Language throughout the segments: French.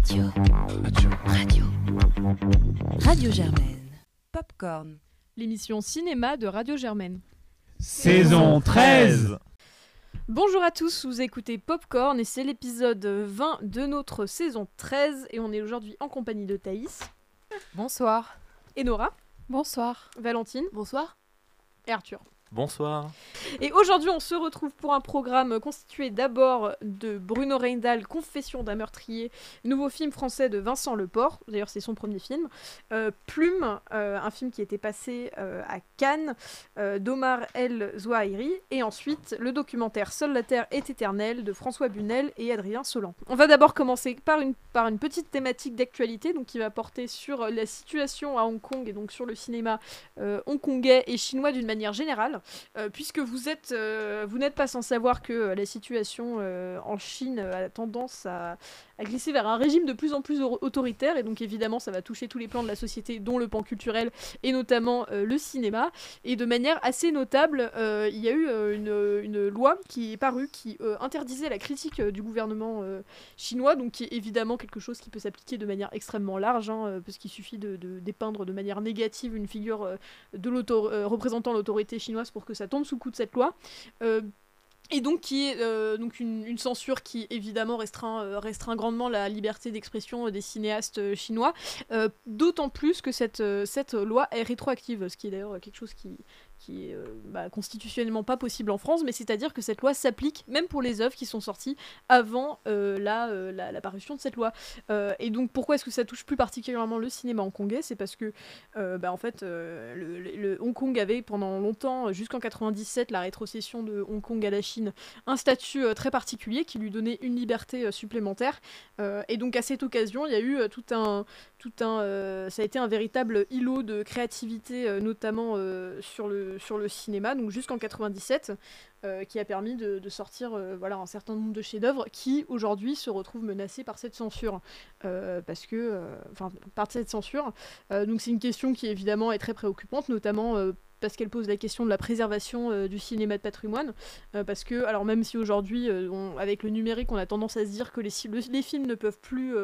Radio. Radio. Radio Germaine. Popcorn. L'émission cinéma de Radio Germaine. Saison 13 Bonjour à tous, vous écoutez Popcorn et c'est l'épisode 20 de notre saison 13 et on est aujourd'hui en compagnie de Thaïs Bonsoir. et Nora, Bonsoir. Valentine Bonsoir. et Arthur. Bonsoir. Et aujourd'hui on se retrouve pour un programme constitué d'abord de Bruno Reindal, Confession d'un meurtrier, nouveau film français de Vincent Leport, d'ailleurs c'est son premier film, euh, Plume, euh, un film qui était passé euh, à Cannes, d'Omar El Zouahiri, et ensuite le documentaire Seule la Terre est éternelle de François Bunel et Adrien Solan. On va d'abord commencer par une, petite thématique d'actualité, donc qui va porter sur la situation à Hong Kong et donc sur le cinéma hongkongais et chinois d'une manière générale. Euh, puisque vous êtes, euh, vous n'êtes pas sans savoir que euh, la situation en Chine a tendance à, glisser vers un régime de plus en plus au- autoritaire, et donc évidemment ça va toucher tous les plans de la société, dont le pan culturel et notamment le cinéma. Et de manière assez notable, il y a eu une, une loi qui est parue qui interdisait la critique du gouvernement chinois, donc qui est évidemment quelque chose qui peut s'appliquer de manière extrêmement large, hein, parce qu'il suffit de, dépeindre de manière négative une figure de représentant l'autorité chinoise pour que ça tombe sous le coup de cette loi. Euh, et donc qui est euh, donc une, une censure qui évidemment restreint, euh, restreint grandement la liberté d'expression des cinéastes chinois, d'autant plus que cette, cette loi est rétroactive, ce qui est d'ailleurs quelque chose qui, qui est euh, bah, constitutionnellement pas possible en France, mais c'est-à-dire que cette loi s'applique même pour les œuvres qui sont sorties avant euh, la, euh, la, la parution de cette loi. Et donc pourquoi est-ce que ça touche plus particulièrement le cinéma hongkongais? C'est parce que bah, en fait le, Hong Kong avait pendant longtemps, jusqu'en 97, la rétrocession de Hong Kong à la Chine, un statut très particulier qui lui donnait une liberté supplémentaire. Et donc à cette occasion, il y a eu tout un, tout un, ça a été un véritable îlot de créativité, notamment sur le sur le cinéma. Donc jusqu'en 97, euh, qui a permis de, sortir euh, un certain nombre de chefs-d'œuvre qui aujourd'hui se retrouvent menacés par cette censure, Euh, parce que, enfin par cette censure. Donc c'est une question qui évidemment est très préoccupante, notamment parce qu'elle pose la question de la préservation euh, du cinéma de patrimoine, Euh, parce que, alors même si aujourd'hui, euh, avec le numérique, on a tendance à se dire que les, films ne peuvent, plus,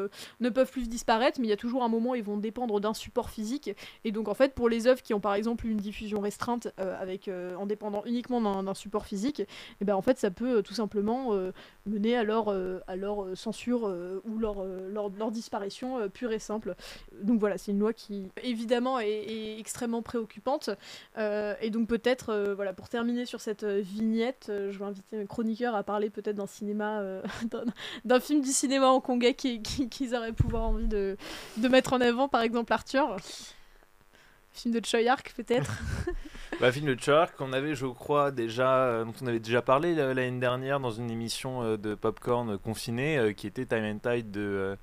ne peuvent plus disparaître, mais il y a toujours un moment où ils vont dépendre d'un support physique, et donc en fait, pour les œuvres qui ont par exemple une diffusion restreinte, avec, en dépendant uniquement d'un support physique, et ben en fait, ça peut tout simplement mener à leur, à leur censure ou leur, leur, disparition pure et simple. Donc voilà, c'est une loi qui évidemment est, extrêmement préoccupante. Et donc peut-être, euh, voilà, pour terminer sur cette euh, vignette, euh, je vais inviter mes chroniqueurs à parler peut-être d'un cinéma, euh, d'un- film du cinéma hongkongais qui- qui- qu'ils auraient pouvoir envie de, de mettre en avant, par exemple Arthur. Film de Choi Ark peut-être. Bah, film de Shark qu'on avait, je crois, déjà, euh, dont on avait déjà parlé euh, l'année dernière dans une émission euh, de Popcorn euh, confiné euh, qui était Time and Tide de, euh,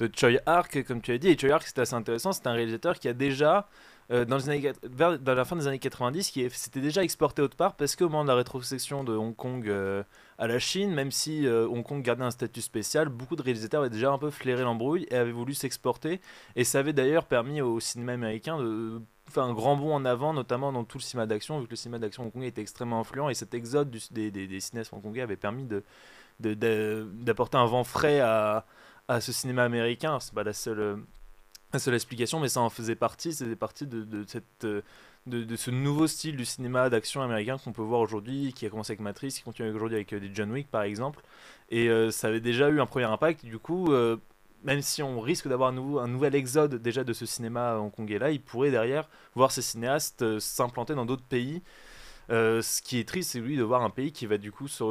de Choi Ark, comme tu as dit. Et Choi Ark, c'était assez intéressant. C'est un réalisateur qui a déjà, euh, dans, les années, vers- dans la fin des années 90, qui s'était déjà exporté autre part parce qu'au moment de la rétrocession de Hong Kong euh, à la Chine, même si euh, Hong Kong gardait un statut spécial, beaucoup de réalisateurs avaient déjà un peu flairé l'embrouille et avaient voulu s'exporter. Et ça avait d'ailleurs permis au cinéma américain de faire un grand bond en avant, notamment dans tout le cinéma d'action, vu que le cinéma d'action hongkongais était extrêmement influent et cet exode des, des, cinéastes hongkongais avait permis de, de- de- d'apporter un vent frais à, à ce cinéma américain. C'est pas la seule, seule explication, mais ça en faisait partie. Faisait partie de, de cette. euh, De, de ce nouveau style du cinéma d'action américain qu'on peut voir aujourd'hui, qui a commencé avec Matrix, qui continue aujourd'hui avec euh, John Wick par exemple. Et euh, ça avait déjà eu un premier impact. Du coup, même si on risque d'avoir un, nouvel exode déjà de ce cinéma hongkongais là, il pourrait derrière voir ces cinéastes s'implanter dans d'autres pays. Ce qui est triste, c'est lui de voir un pays qui va du coup se,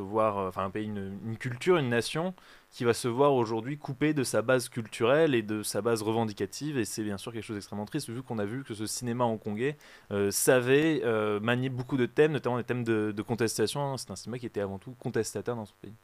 voir, enfin un pays, une culture, une nation qui va se voir aujourd'hui coupée de sa base culturelle et de sa base revendicative. Et c'est bien sûr quelque chose d'extrêmement triste vu qu'on a vu que ce cinéma hongkongais euh, savait euh, manier beaucoup de thèmes, notamment des thèmes de, de contestation. C'est un cinéma qui était avant tout contestataire dans son pays.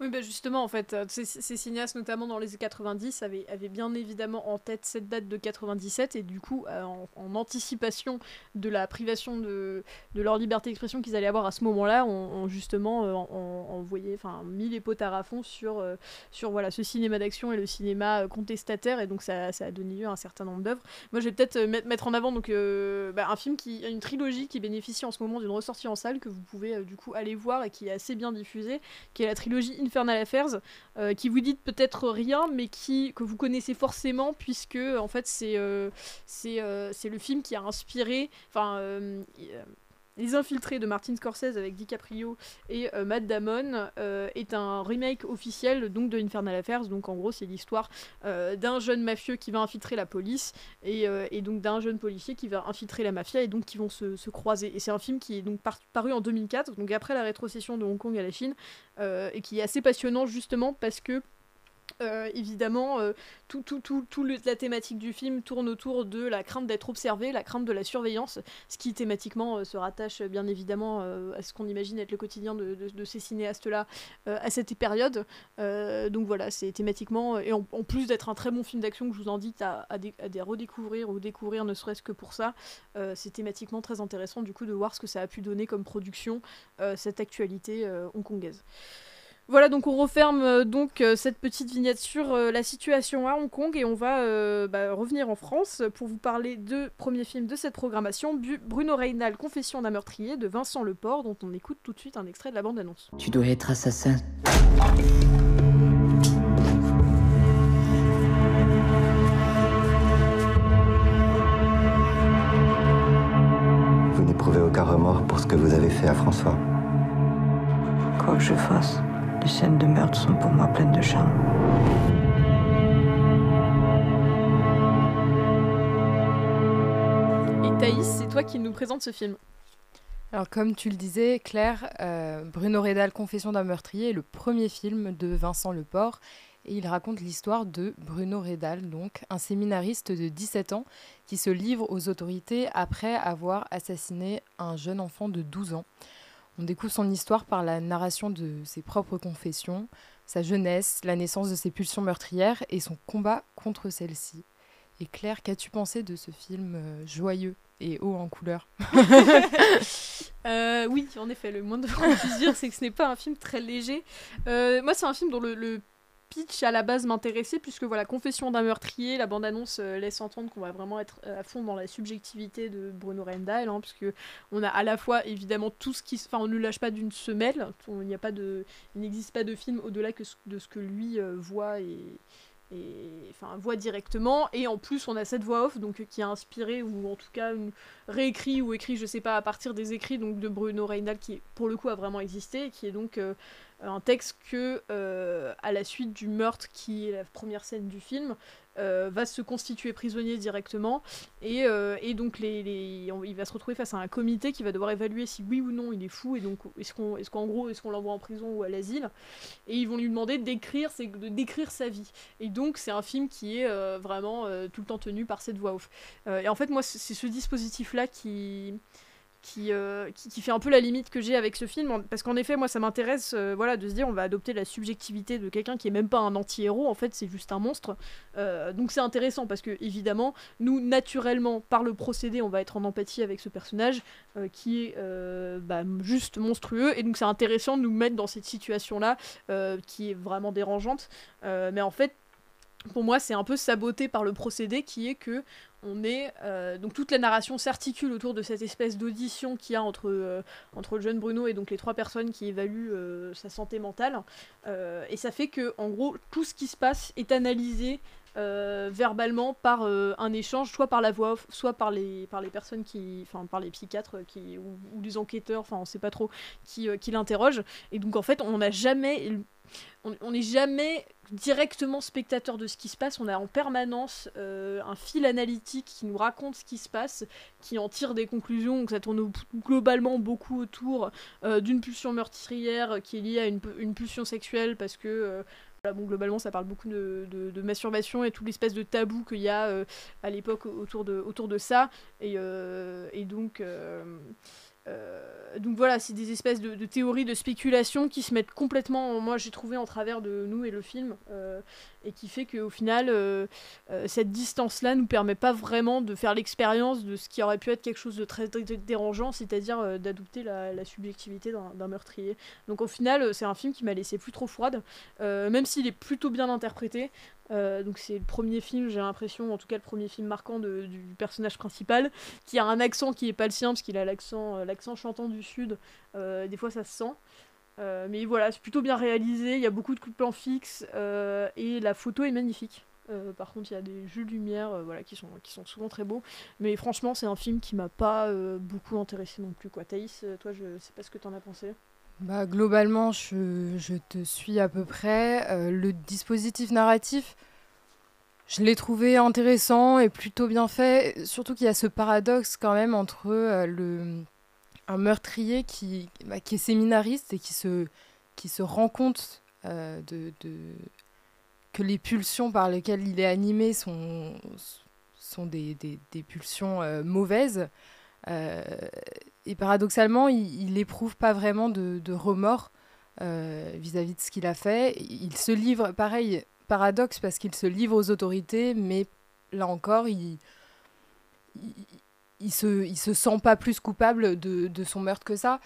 Oui, bah justement, en fait, euh, ces, cinéastes, notamment dans les années 90, avaient, avaient bien évidemment en tête cette date de 97, et du coup, euh, en, anticipation de la privation de, de leur liberté d'expression qu'ils allaient avoir à ce moment-là, ont, ont justement euh, enfin, mis les pots à fond sur, sur voilà, ce cinéma d'action et le cinéma contestataire, et donc ça, ça a donné lieu à un certain nombre d'œuvres. Moi, je vais peut-être mettre, en avant donc, bah, un film, qui, une trilogie qui bénéficie en ce moment d'une ressortie en salle, que vous pouvez du coup aller voir et qui est assez bien diffusée, qui est la trilogie Infernal Affairs, qui vous dit peut-être rien, mais qui que vous connaissez forcément puisque en fait c'est c'est c'est le film qui a inspiré, les Infiltrés de Martin Scorsese avec DiCaprio et euh, Matt Damon euh, est un remake officiel donc de Infernal Affairs. Donc en gros, c'est l'histoire euh, d'un jeune mafieux qui va infiltrer la police et, donc d'un jeune policier qui va infiltrer la mafia et donc qui vont se, croiser. Et c'est un film qui est donc paru en 2004, donc après la rétrocession de Hong Kong à la Chine, et qui est assez passionnant justement parce que euh, évidemment, euh, tout, tout, tout, tout la thématique du film tourne autour de la crainte d'être observé, la crainte de la surveillance, ce qui thématiquement euh, se rattache bien évidemment à ce qu'on imagine être le quotidien de, ces cinéastes-là à cette période. donc voilà, c'est thématiquement, et en, plus d'être un très bon film d'action que je vous invite à, à, à, redécouvrir ou découvrir ne serait-ce que pour ça, c'est thématiquement très intéressant du coup de voir ce que ça a pu donner comme production, cette actualité hongkongaise. Voilà, donc on referme euh, donc euh, cette petite vignette sur euh, la situation à Hong Kong et on va bah, revenir en France pour vous parler de premier film de cette programmation, Bruno Reynal, Confession d'un meurtrier de Vincent Leport, dont on écoute tout de suite un extrait de la bande-annonce. Tu dois être assassin. Vous n'éprouvez aucun remords pour ce que vous avez fait à François. Quoi que je fasse. Les scènes de meurtre sont pour moi pleines de charme. Et Thaïs, c'est toi qui nous présente ce film. Alors comme tu le disais, Claire, euh, Bruno Redal, Confession d'un meurtrier, est le premier film de Vincent Leport et il raconte l'histoire de Bruno Redal, donc un séminariste de 17 ans qui se livre aux autorités après avoir assassiné un jeune enfant de 12 ans. On découvre son histoire par la narration de ses propres confessions, sa jeunesse, la naissance de ses pulsions meurtrières et son combat contre celle-ci. Et Claire, qu'as-tu pensé de ce film euh, joyeux et haut en couleur? Euh, Oui, en effet, le moins qu'on puisse dire, c'est que ce n'est pas un film très léger. Euh, moi, c'est un film dont le à la base m'intéressait puisque voilà confession d'un meurtrier la bande annonce euh, laisse entendre qu'on va vraiment être euh, à fond dans la subjectivité de Bruno Rendal hein, puisque on a à la fois évidemment tout ce qui enfin on ne lâche pas d'une semelle il n'existe pas de film au-delà que de ce que lui euh, voit et enfin voit directement. Et en plus on a cette voix off donc qui a inspiré ou en tout cas réécrit ou écrit je sais pas à partir des écrits donc de Bruno Reynal qui pour le coup a vraiment existé et qui est donc un texte que, euh, à la suite du meurtre qui est la première scène du film, euh, va se constituer prisonnier directement. Et, euh, donc il va se retrouver face à un comité qui va devoir évaluer si oui ou non il est fou et donc est-ce qu'en gros est-ce qu'on l'envoie en prison ou à l'asile. Et ils vont lui demander de décrire sa vie. Et donc c'est un film qui est vraiment tout le temps tenu par cette voix off. Et en fait moi c'est ce dispositif là qui euh, qui, qui, fait un peu la limite que j'ai avec ce film, parce qu'en effet, moi, ça m'intéresse euh, voilà, de se dire on va adopter la subjectivité de quelqu'un qui est même pas un anti-héros, en fait, c'est juste un monstre. Euh, donc c'est intéressant, parce que, évidemment, nous, naturellement, par le procédé, on va être en empathie avec ce personnage qui est bah, juste monstrueux, et donc c'est intéressant de nous mettre dans cette situation-là, qui est vraiment dérangeante. mais en fait, pour moi, c'est un peu saboté par le procédé qui est que on est euh, donc toute la narration s'articule autour de cette espèce d'audition qu'il y a entre euh, entre le jeune Bruno et donc les trois personnes qui évaluent euh, sa santé mentale. Et ça fait que en gros tout ce qui se passe est analysé verbalement par un échange soit par la voix off soit par les par les personnes qui enfin par les psychiatres qui ou, les enquêteurs enfin on sait pas trop qui qui l'interrogent. Et donc en fait on n'a jamais on n'est jamais directement spectateur de ce qui se passe, on a en permanence euh, un fil analytique qui nous raconte ce qui se passe, qui en tire des conclusions, donc ça tourne globalement beaucoup autour euh, d'une pulsion meurtrière qui est liée à une, pulsion sexuelle, parce que euh, globalement ça parle beaucoup de, masturbation et tout l'espèce de tabou qu'il y a à l'époque autour de, de ça, et, et donc... Euh, donc voilà, c'est des espèces de, théories de spéculation qui se mettent complètement, moi j'ai trouvé en travers de nous et le film, euh, et qui fait qu'au final, euh, cette distance-là nous permet pas vraiment de faire l'expérience de ce qui aurait pu être quelque chose de très, dérangeant, c'est-à-dire d'adopter la, subjectivité d'un meurtrier. Donc au final, c'est un film qui m'a laissé plus trop froide, même s'il est plutôt bien interprété. Euh, donc c'est le premier film, j'ai l'impression, en tout cas le premier film marquant du personnage principal, qui a un accent qui est pas le sien parce qu'il a l'accent, euh, l'accent chantant du sud. Euh, des fois ça se sent. Mais voilà, c'est plutôt bien réalisé, il y a beaucoup de coups de plan fixes et la photo est magnifique. Par contre, il y a des jeux de lumière voilà, qui, sont, qui sont souvent très beaux. Mais franchement, c'est un film qui m'a pas beaucoup intéressé non plus. Quoi. Thaïs, toi, je sais pas ce que t'en as pensé. Bah, globalement, je, je te suis à peu près. Euh, le dispositif narratif, je l'ai trouvé intéressant et plutôt bien fait. Surtout qu'il y a ce paradoxe quand même entre euh, le, un meurtrier qui, bah, qui est séminariste et qui se, qui se rend compte euh, de, de- que les pulsions par lesquelles il est animé sont, sont des, des- pulsions mauvaises. Et paradoxalement, il, il éprouve pas vraiment de, remords euh, vis-à-vis de ce qu'il a fait. Il se livre, pareil, paradoxe, parce qu'il se livre aux autorités, mais là encore, il, il, se, il se sent pas plus coupable de, de son meurtre que ça.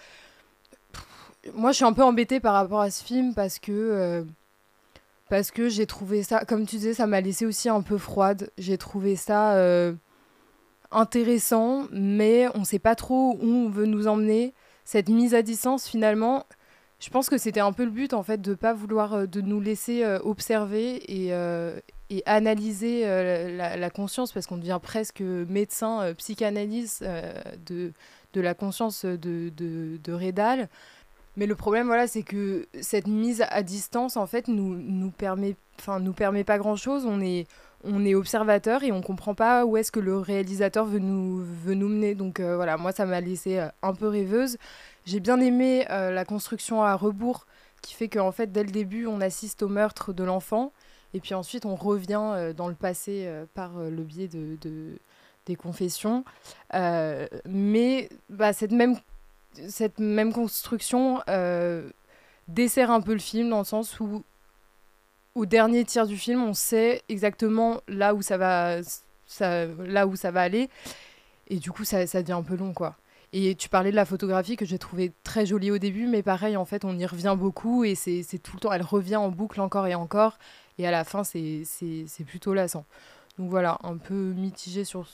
Moi, je suis un peu embêtée par rapport à ce film parce que. euh, que j'ai trouvé ça, comme tu disais, ça m'a laissé aussi un peu froide. J'ai trouvé ça euh, intéressant, mais on sait pas trop où on veut nous emmener. Cette mise à distance, finalement, je pense que c'était un peu le but, en fait, de pas vouloir, euh, de nous laisser euh, observer et, euh, analyser la, conscience, parce qu'on devient presque médecin, euh, psychanalyse euh, de, la conscience de, de, Redal. Mais le problème, voilà, c'est que cette mise à distance, en fait, nous, nous permet, nous permet pas grand-chose. On est, on est observateur et on comprend pas où est-ce que le réalisateur veut nous, veut nous mener. Donc euh, voilà, moi, ça m'a laissé euh, un peu rêveuse. J'ai bien aimé euh, la construction à rebours qui fait qu'en fait, dès le début, on assiste au meurtre de l'enfant. Et puis ensuite, on revient dans le passé par le biais de, de- des confessions. Mais bah, cette, même, cette même construction dessert un peu le film dans le sens où, au dernier tiers du film, on sait exactement là où ça va, là où ça va aller. Et du coup, ça, devient un peu long, quoi. Et tu parlais de la photographie que j'ai trouvée très jolie au début, mais pareil, en fait, on y revient beaucoup et c'est tout le temps, elle revient en boucle encore et encore. Et à la fin, c'est plutôt lassant. Donc voilà, un peu mitigé sur,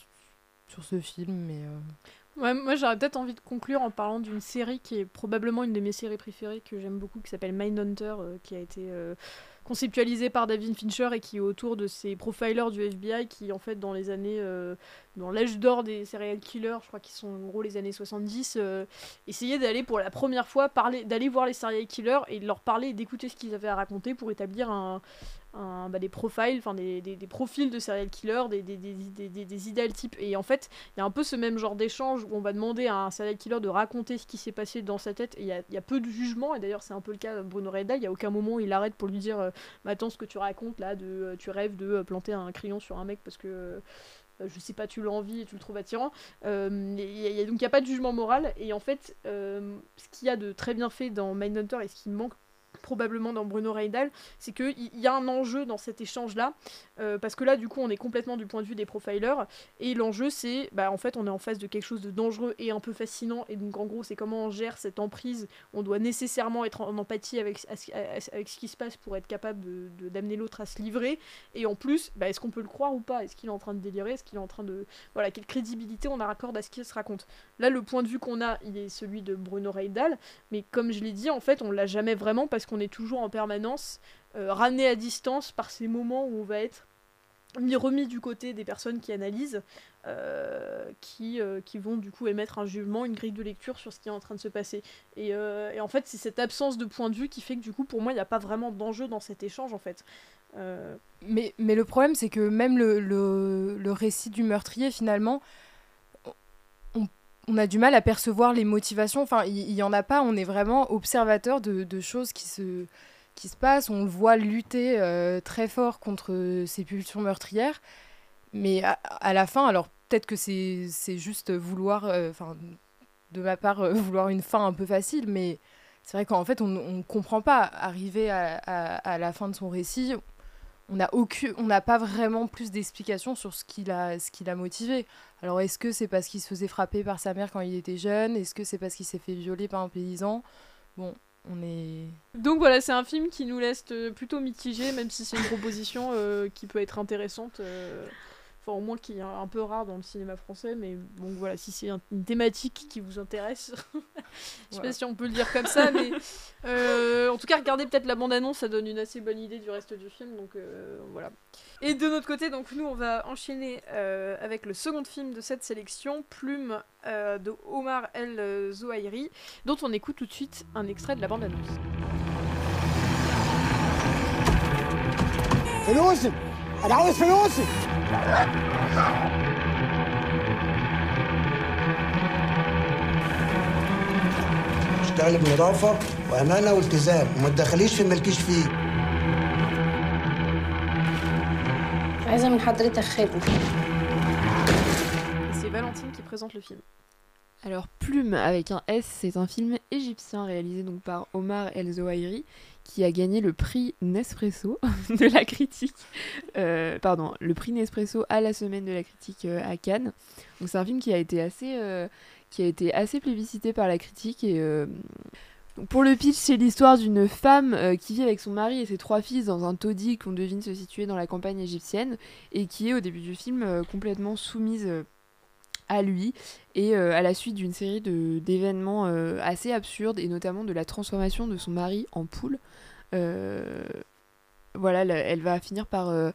sur ce film, mais. euh, Moi j'aurais peut-être envie de conclure en parlant d'une série qui est probablement une de mes séries préférées que j'aime beaucoup, qui s'appelle Mindhunter, euh, qui a été euh, conceptualisée par David Fincher et qui est autour de ces profilers du FBI qui en fait dans les années, euh, dans l'âge d'or des serial killers, je crois qu'ils sont en gros les années 70, euh, essayaient d'aller pour la première fois parler, d'aller voir les serial killers et de leur parler et d'écouter ce qu'ils avaient à raconter pour établir un, un- bah, des profiles, enfin des, des, profils de serial killers, des, des, idéal types. Et en fait, il y a un peu ce même genre d'échange où on va demander à un serial killer de raconter ce qui s'est passé dans sa tête il y y a peu de jugement. Et d'ailleurs, c'est un peu le cas de Bruno Reda. Il y a aucun moment où il arrête pour lui dire euh, Attends, ce que tu racontes là, de, euh, tu rêves de euh, planter un crayon sur un mec parce que. je sais pas, tu l'as envie et tu le trouves attirant. Euh, y a- y a- donc il n'y a pas de jugement moral. Et en fait, ce qu'il y a de très bien fait dans Mindhunter et ce qui manque probablement dans Bruno Reidal, c'est qu'il y a un enjeu dans cet échange-là, euh, parce que là, du coup, on est complètement du point de vue des profilers, et l'enjeu, c'est, bah, en fait, on est en face de quelque chose de dangereux et un peu fascinant, et donc, en gros, c'est comment on gère cette emprise, on doit nécessairement être en empathie avec, avec ce qui se passe pour être capable de d'amener l'autre à se livrer, et en plus, bah, est-ce qu'on peut le croire ou pas? Est-ce qu'il est en train de délirer? Est-ce qu'il est en train de... Voilà, quelle crédibilité on accorde à ce qu'il se raconte? Là, le point de vue qu'on a, il est celui de Bruno Reidal, mais comme je l'ai dit, en fait, on l'a jamais vraiment parce qu'on est toujours en permanence euh, ramené à distance par ces moments où on va être mis, remis du côté des personnes qui analysent, euh, qui, euh, qui vont du coup émettre un jugement, une grille de lecture sur ce qui est en train de se passer. Et, euh, et en fait, c'est cette absence de point de vue qui fait que du coup, pour moi, il n'y a pas vraiment d'enjeu dans cet échange, en fait. Mais, mais le problème, c'est que même le, le, récit du meurtrier, finalement, on, on a du mal à percevoir les motivations. Enfin, il n'y en a pas. On est vraiment observateur de, de choses qui se, qui se passent. On le voit lutter euh, très fort contre ces pulsions meurtrières. Mais à, la fin, alors peut-être que c'est juste vouloir, euh, enfin, de ma part, euh, vouloir une fin un peu facile, mais c'est vrai qu'en fait, on ne comprend pas. Arriver à, à, la fin de son récit, on n'a on n'a pas vraiment plus d'explications sur ce qui l'a, ce motivé. Alors est-ce que c'est parce qu'il se faisait frapper par sa mère quand il était jeune? Est-ce que c'est parce qu'il s'est fait violer par un paysan? Bon, Donc voilà, c'est un film qui nous laisse euh, plutôt mitigé, même si c'est une proposition euh, qui peut être intéressante. euh Enfin, au moins qui est un un peu rare dans le cinéma français, mais bon, voilà, si c'est un- une thématique qui vous intéresse, je sais Voilà. pas si on peut le dire comme ça, mais euh, en tout cas, regardez peut-être la bande-annonce, ça donne une assez bonne idée du reste du film, donc euh, voilà. Et de notre côté, donc nous, on va enchaîner euh, avec le second film de cette sélection, Plume euh, de Omar El Zouairi, dont on écoute tout de suite un extrait de la bande-annonce. فلوسي انا عاوز فلوسي اشتغل بنظافة وأمانة والتزام وما تدخليش في مالكيش فيه عايزة من حضرتك خدمة Et c'est Valentine qui présente le film. Alors Plume avec un S, c'est un film égyptien réalisé donc par Omar El Zouairi qui a gagné le prix Nespresso de la critique, euh, pardon, le prix Nespresso à la semaine de la critique euh, à Cannes. Donc c'est un film qui a été assez, euh, qui a été assez plébiscité par la critique et pour le pitch, c'est l'histoire d'une femme qui vit avec son mari et ses trois fils dans un taudis qu'on devine se situer dans la campagne égyptienne et qui est au début du film complètement soumise à lui et euh, à la suite d'une série de- d'événements euh, assez absurdes et notamment de la transformation de son mari en poule. euh, voilà, la- elle va finir par, euh,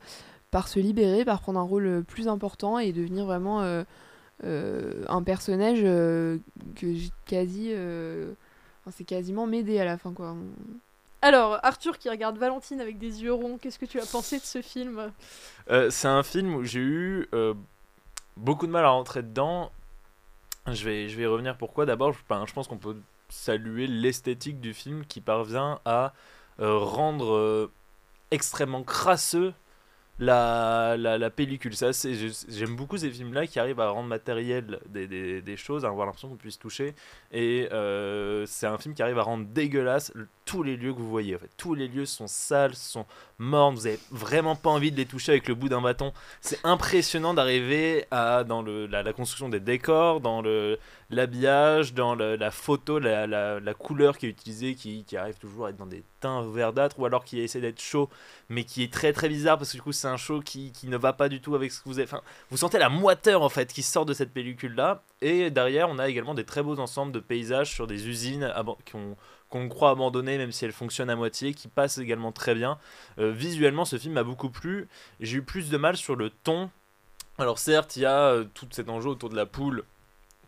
par se libérer, par prendre un rôle plus important et devenir vraiment euh, euh, un personnage euh, que j'ai quasi. euh, enfin, c'est quasiment m'aider à la fin, quoi. Alors, Arthur qui regarde Valentine avec des yeux ronds, qu'est-ce que tu as pensé de ce film? Euh, c'est un film où j'ai eu euh, beaucoup de mal à rentrer dedans. Je vais, y revenir pourquoi? D'abord, je, ben, je pense qu'on peut saluer l'esthétique du film qui parvient à euh, rendre euh, extrêmement crasseux la, la, la pellicule. Ça, c'est- J'aime beaucoup ces films-là qui arrivent à rendre matériel des, des, des choses, à avoir l'impression qu'on puisse toucher. Et euh, c'est un film qui arrive à rendre dégueulasse tous les lieux que vous voyez. En fait. Tous les lieux sont sales, sont mornes, vous avez vraiment pas envie de les toucher avec le bout d'un bâton. C'est impressionnant d'arriver à dans le, la construction des décors, dans le l'habillage, dans la photo, la, la, couleur qui est utilisée, qui, qui arrive toujours à être dans des teints verdâtres, ou alors qui essaie d'être chaud, mais qui est très très bizarre parce que du coup c'est un chaud qui, qui ne va pas du tout avec ce que vous avez. Vous sentez la moiteur en fait qui sort de cette pellicule là, et derrière on a également des très beaux ensembles de paysages sur des usines qu'on croit abandonnées même si elles fonctionnent à moitié, qui passent également très bien. Euh, visuellement, ce film m'a beaucoup plu. J'ai eu plus de mal sur le ton. Alors certes, il y a euh, tout cet enjeu autour de la poule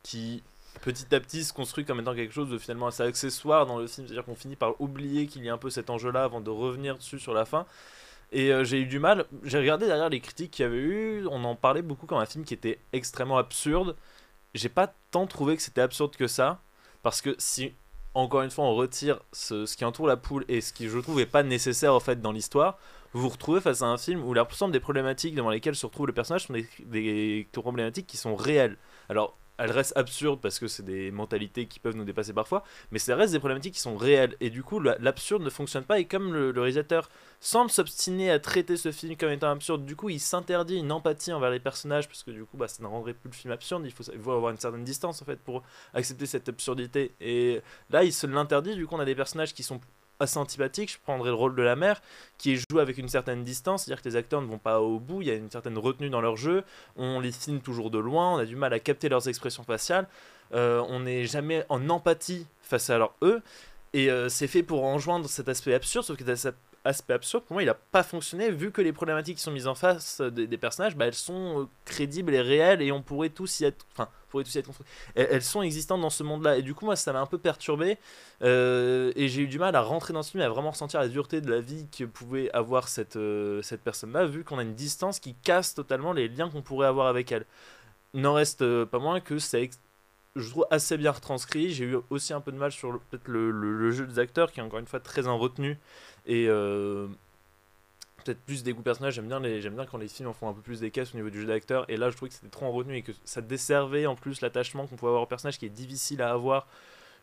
qui petit à petit se construit comme étant quelque chose de finalement assez accessoire dans le film. C'est-à-dire qu'on finit par oublier qu'il y a un peu cet enjeu-là avant de revenir dessus sur la fin. Et euh, j'ai eu du mal. J'ai regardé derrière les critiques qu'il y avait eu. On en parlait beaucoup comme un film qui était extrêmement absurde. J'ai pas tant trouvé que c'était absurde que ça. Parce que si, encore une fois, on retire ce, qui entoure la poule et ce qui, je trouve, est pas nécessaire en fait dans l'histoire, vous vous retrouvez face à un film où l'ensemble des problématiques devant lesquelles se retrouve le personnage sont des, des problématiques qui sont réelles. Alors, elles restent absurdes parce que c'est des mentalités qui peuvent nous dépasser parfois, mais ça reste des problématiques qui sont réelles. Et du coup, la- l'absurde ne fonctionne pas. Et comme le, réalisateur semble s'obstiner à traiter ce film comme étant absurde, du coup, il s'interdit une empathie envers les personnages parce que du coup, bah, ça ne rendrait plus le film absurde. Il faut, il avoir une certaine distance en fait pour accepter cette absurdité. Et là, il se l'interdit. Du coup, on a des personnages qui sont assez antipathiques. Je prendrais le rôle de la mère qui est joué avec une certaine distance, c'est-à-dire que les acteurs ne vont pas au bout, il y a une certaine retenue dans leur jeu, on les filme toujours de loin, on a du mal à capter leurs expressions faciales, euh, on n'est jamais en empathie face à leur eux, et euh, c'est fait pour enjoindre cet aspect absurde, sauf que cet aspect absurde, pour moi, il n'a pas fonctionné, vu que les problématiques qui sont mises en face euh, des, personnages, bah, elles sont euh, crédibles et réelles, et on pourrait tous y être... Enfin, pourrait tous y être. Elles, elles sont existantes dans ce monde-là, et du coup, moi, ça m'a un peu perturbé, euh, et j'ai eu du mal à rentrer dans ce film, et à vraiment ressentir la dureté de la vie que pouvait avoir cette, cette personne-là, vu qu'on a une distance qui casse totalement les liens qu'on pourrait avoir avec elle. N'en reste pas moins que c'est, je trouve, assez bien retranscrit. J'ai eu aussi un peu de mal sur peut-être le jeu des acteurs, qui est encore une fois très en retenue, et euh, peut-être plus des goûts personnels. J'aime bien, bien quand les films en font un peu plus des caisses au niveau du jeu d'acteur, et là, je trouvais que c'était trop en retenue, et que ça desservait en plus l'attachement qu'on pouvait avoir au personnage, qui est difficile à avoir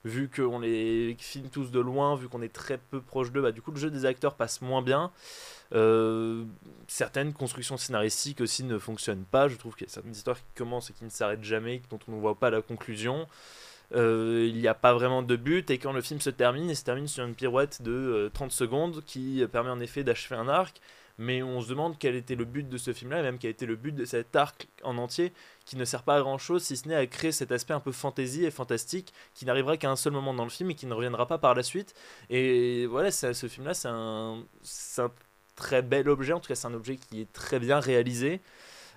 vu qu'on les filme tous de loin, vu qu'on est très peu proche d'eux, bah, du coup le jeu des acteurs passe moins bien. Euh, certaines constructions scénaristiques aussi ne fonctionnent pas. Je trouve qu'il y a certaines histoires qui commencent et qui ne s'arrêtent jamais, dont on ne voit pas la conclusion. Euh, il n'y a pas vraiment de but, et quand le film se termine, il se termine sur une pirouette de euh, 30 secondes qui permet en effet d'achever un arc. mais on se demande quel était le but de ce film-là, et même quel était le but de cet arc en entier, qui ne sert pas à grand-chose, si ce n'est à créer cet aspect un peu fantaisie et fantastique, qui n'arrivera qu'à un seul moment dans le film et qui ne reviendra pas par la suite. Et voilà, ce film-là, c'est un, c'est un très bel objet, en tout cas c'est un objet qui est très bien réalisé,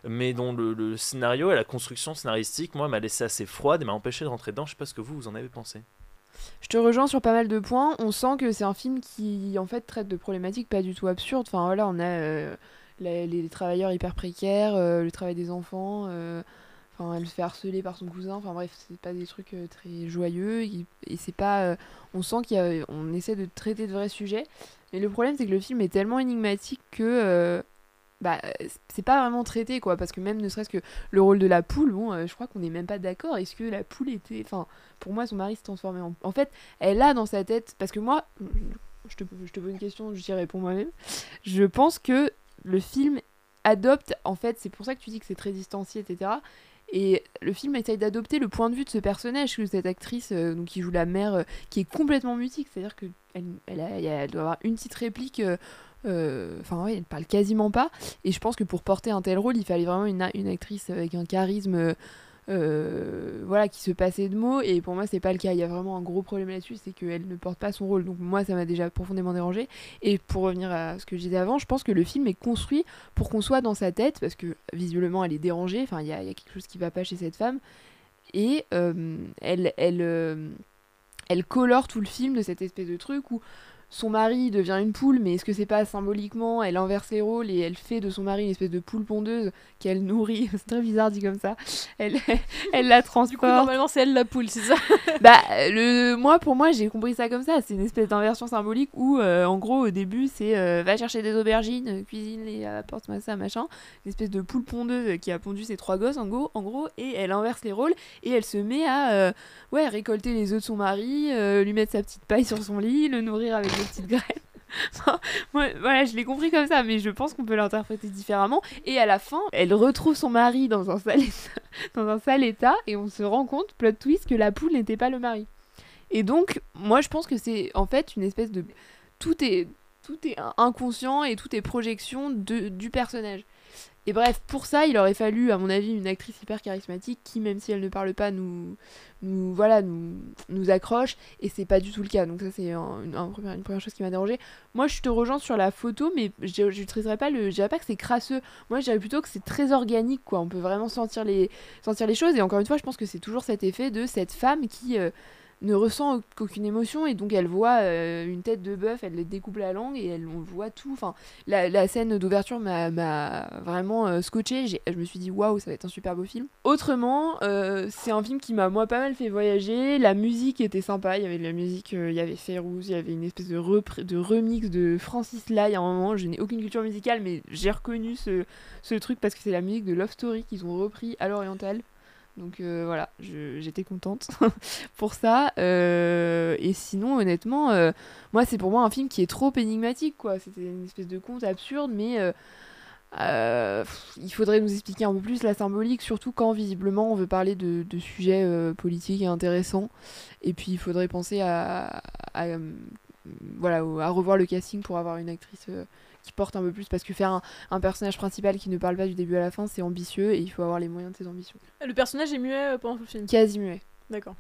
mais dont le, scénario et la construction scénaristique, moi, m'a laissé assez froide et m'a empêché de rentrer dedans. Je sais pas ce que vous, vous en avez pensé. Je te rejoins sur pas mal de points. On sent que c'est un film qui, en fait, traite de problématiques pas du tout absurdes. Enfin, voilà, on a euh, les, travailleurs hyper précaires, euh, le travail des enfants. euh, Enfin, elle se fait harceler par son cousin. Enfin, bref, c'est pas des trucs très joyeux. Et, c'est pas. on sent qu'on essaie de traiter de vrais sujets. Mais le problème, c'est que le film est tellement énigmatique que. Euh, bah, c'est pas vraiment traité quoi parce que même ne serait-ce que le rôle de la poule bon euh, je crois qu'on n'est même pas d'accord est-ce que la poule était enfin pour moi son mari se transformait en en fait elle a dans sa tête parce que moi je te, pose une question je t'y réponds moi-même je pense que le film adopte en fait c'est pour ça que tu dis que c'est très distancié etc et le film essaye d'adopter le point de vue de ce personnage que cette actrice euh, qui joue la mère euh, qui est complètement mutique c'est à dire que elle, elle, a- elle a- elle doit avoir une petite réplique euh, euh, Enfin, ouais, elle parle quasiment pas. Et je pense que pour porter un tel rôle, il fallait vraiment une, actrice avec un charisme, euh, euh, voilà, qui se passait de mots. Et pour moi, c'est pas le cas. Il y a vraiment un gros problème là-dessus, c'est qu'elle ne porte pas son rôle. Donc moi, ça m'a déjà profondément dérangé. Et pour revenir à ce que je disais avant, je pense que le film est construit pour qu'on soit dans sa tête, parce que visiblement, elle est dérangée. Enfin, il y a, quelque chose qui va pas chez cette femme. Et euh, elle, elle, euh, elle colore tout le film de cette espèce de truc où son mari devient une poule, mais est-ce que c'est pas symboliquement Elle inverse les rôles et elle fait de son mari une espèce de poule pondeuse qu'elle nourrit. C'est très bizarre dit comme ça. Elle, elle la transporte. Du coup, normalement, c'est elle la poule, c'est ça Bah, le, moi, pour moi, j'ai compris ça comme ça. C'est une espèce d'inversion symbolique où, euh, en gros, au début, c'est euh, va chercher des aubergines, euh, cuisine-les, apporte-moi ça, machin. Une espèce de poule pondeuse qui a pondu ses trois gosses, en gros, en gros et elle inverse les rôles et elle se met à euh, ouais, récolter les œufs de son mari, euh, lui mettre sa petite paille sur son lit, le nourrir avec petites voilà, je l'ai compris comme ça, mais je pense qu'on peut l'interpréter différemment. Et à la fin, elle retrouve son mari dans un sale état, dans un sale état et on se rend compte, plot twist, que la poule n'était pas le mari. Et donc, moi, je pense que c'est en fait une espèce de. Tout est, tout est inconscient et tout est projection de, du personnage. Et bref, pour ça, il aurait fallu, à mon avis, une actrice hyper charismatique qui, même si elle ne parle pas, nous, nous voilà, nous, nous accroche. Et c'est pas du tout le cas. Donc ça, c'est un- une, un première- chose qui m'a dérangée. Moi, je te rejoins sur la photo, mais je n'utiliserais pas le, je dirais pas que c'est crasseux. Moi, je dirais plutôt que c'est très organique, quoi. On peut vraiment sentir les, sentir les choses. Et encore une fois, je pense que c'est toujours cet effet de cette femme qui euh, ne ressent au- qu'aucune émotion et donc elle voit euh, une tête de bœuf, elle découpe la langue et elle on voit tout. Enfin, la, scène d'ouverture m'a vraiment euh, scotché. Je me suis dit waouh, ça va être un super beau film. Autrement, euh, c'est un film qui m'a moi pas mal fait voyager. La musique était sympa. Il y avait de la musique, euh, il y avait Férouz, il y avait une espèce de remix de Francis Lai à un moment. Je n'ai aucune culture musicale, mais j'ai reconnu ce, ce truc parce que c'est la musique de Love Story qu'ils ont repris à l'oriental. Donc euh, voilà, j'étais contente pour ça. Euh, et sinon, honnêtement, euh, moi, c'est pour moi un film qui est trop énigmatique, quoi. C'était une espèce de conte absurde, mais il faudrait nous expliquer un peu plus la symbolique, surtout quand visiblement on veut parler de, de sujets politiques et intéressants. Et puis il faudrait penser à, voilà, à revoir le casting pour avoir une actrice qui porte un peu plus, parce que faire un, un personnage principal qui ne parle pas du début à la fin, c'est ambitieux et il faut avoir les moyens de ses ambitions. Le personnage est muet euh, pendant tout le film. Quasi muet. D'accord.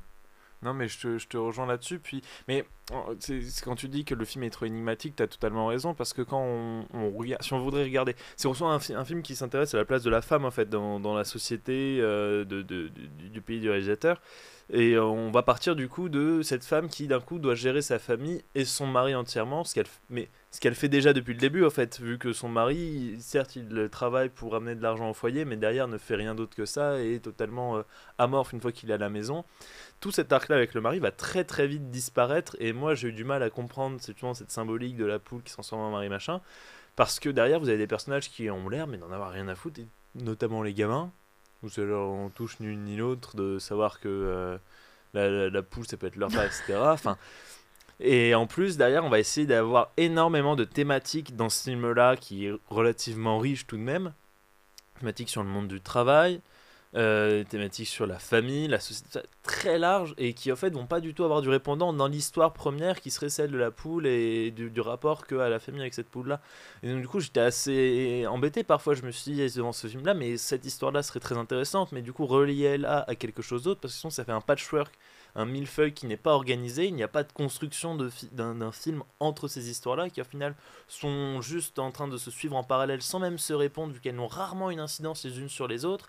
Non, mais je te, je te rejoins là-dessus. Puis, mais c'est c'est quand tu dis que le film est trop énigmatique, t'as totalement raison parce que quand on, on regarde, si on voudrait regarder, c'est soi un, un film qui s'intéresse à la place de la femme en fait dans, dans la société euh, de, de- du, du pays du réalisateur. Et euh, on va partir du coup de cette femme qui d'un coup doit gérer sa famille et son mari entièrement, ce qu'elle, mais ce qu'elle fait déjà depuis le début en fait, vu que son mari, certes, il travaille pour ramener de l'argent au foyer, mais derrière ne fait rien d'autre que ça et est totalement euh, amorphe une fois qu'il est à la maison. Tout cet arc-là avec le mari va très très vite disparaître et moi j'ai eu du mal à comprendre justement cette symbolique de la poule qui se transforme en mari machin parce que derrière vous avez des personnages qui ont l'air mais d'en avoir rien à foutre et notamment les gamins où genre on touche ni l'une ni l'autre de savoir que euh, la, la- la poule ça peut être leur père etc enfin et en plus derrière on va essayer d'avoir énormément de thématiques dans ce film là qui est relativement riche tout de même. Thématiques sur le monde du travail euh, thématiques sur la famille, la société très large et qui en fait vont pas du tout avoir du répondant dans l'histoire première qui serait celle de la poule et du, rapport qu'a la famille avec cette poule là. Et donc du coup j'étais assez embêté parfois, je me suis dit devant ce film là mais cette histoire là serait très intéressante mais du coup relier là à quelque chose d'autre parce que sinon ça fait un patchwork un millefeuille qui n'est pas organisé, il n'y a pas de construction de fi- d'un d'un film entre ces histoires-là, qui au final sont juste en train de se suivre en parallèle sans même se répondre, vu qu'elles n'ont rarement une incidence les unes sur les autres.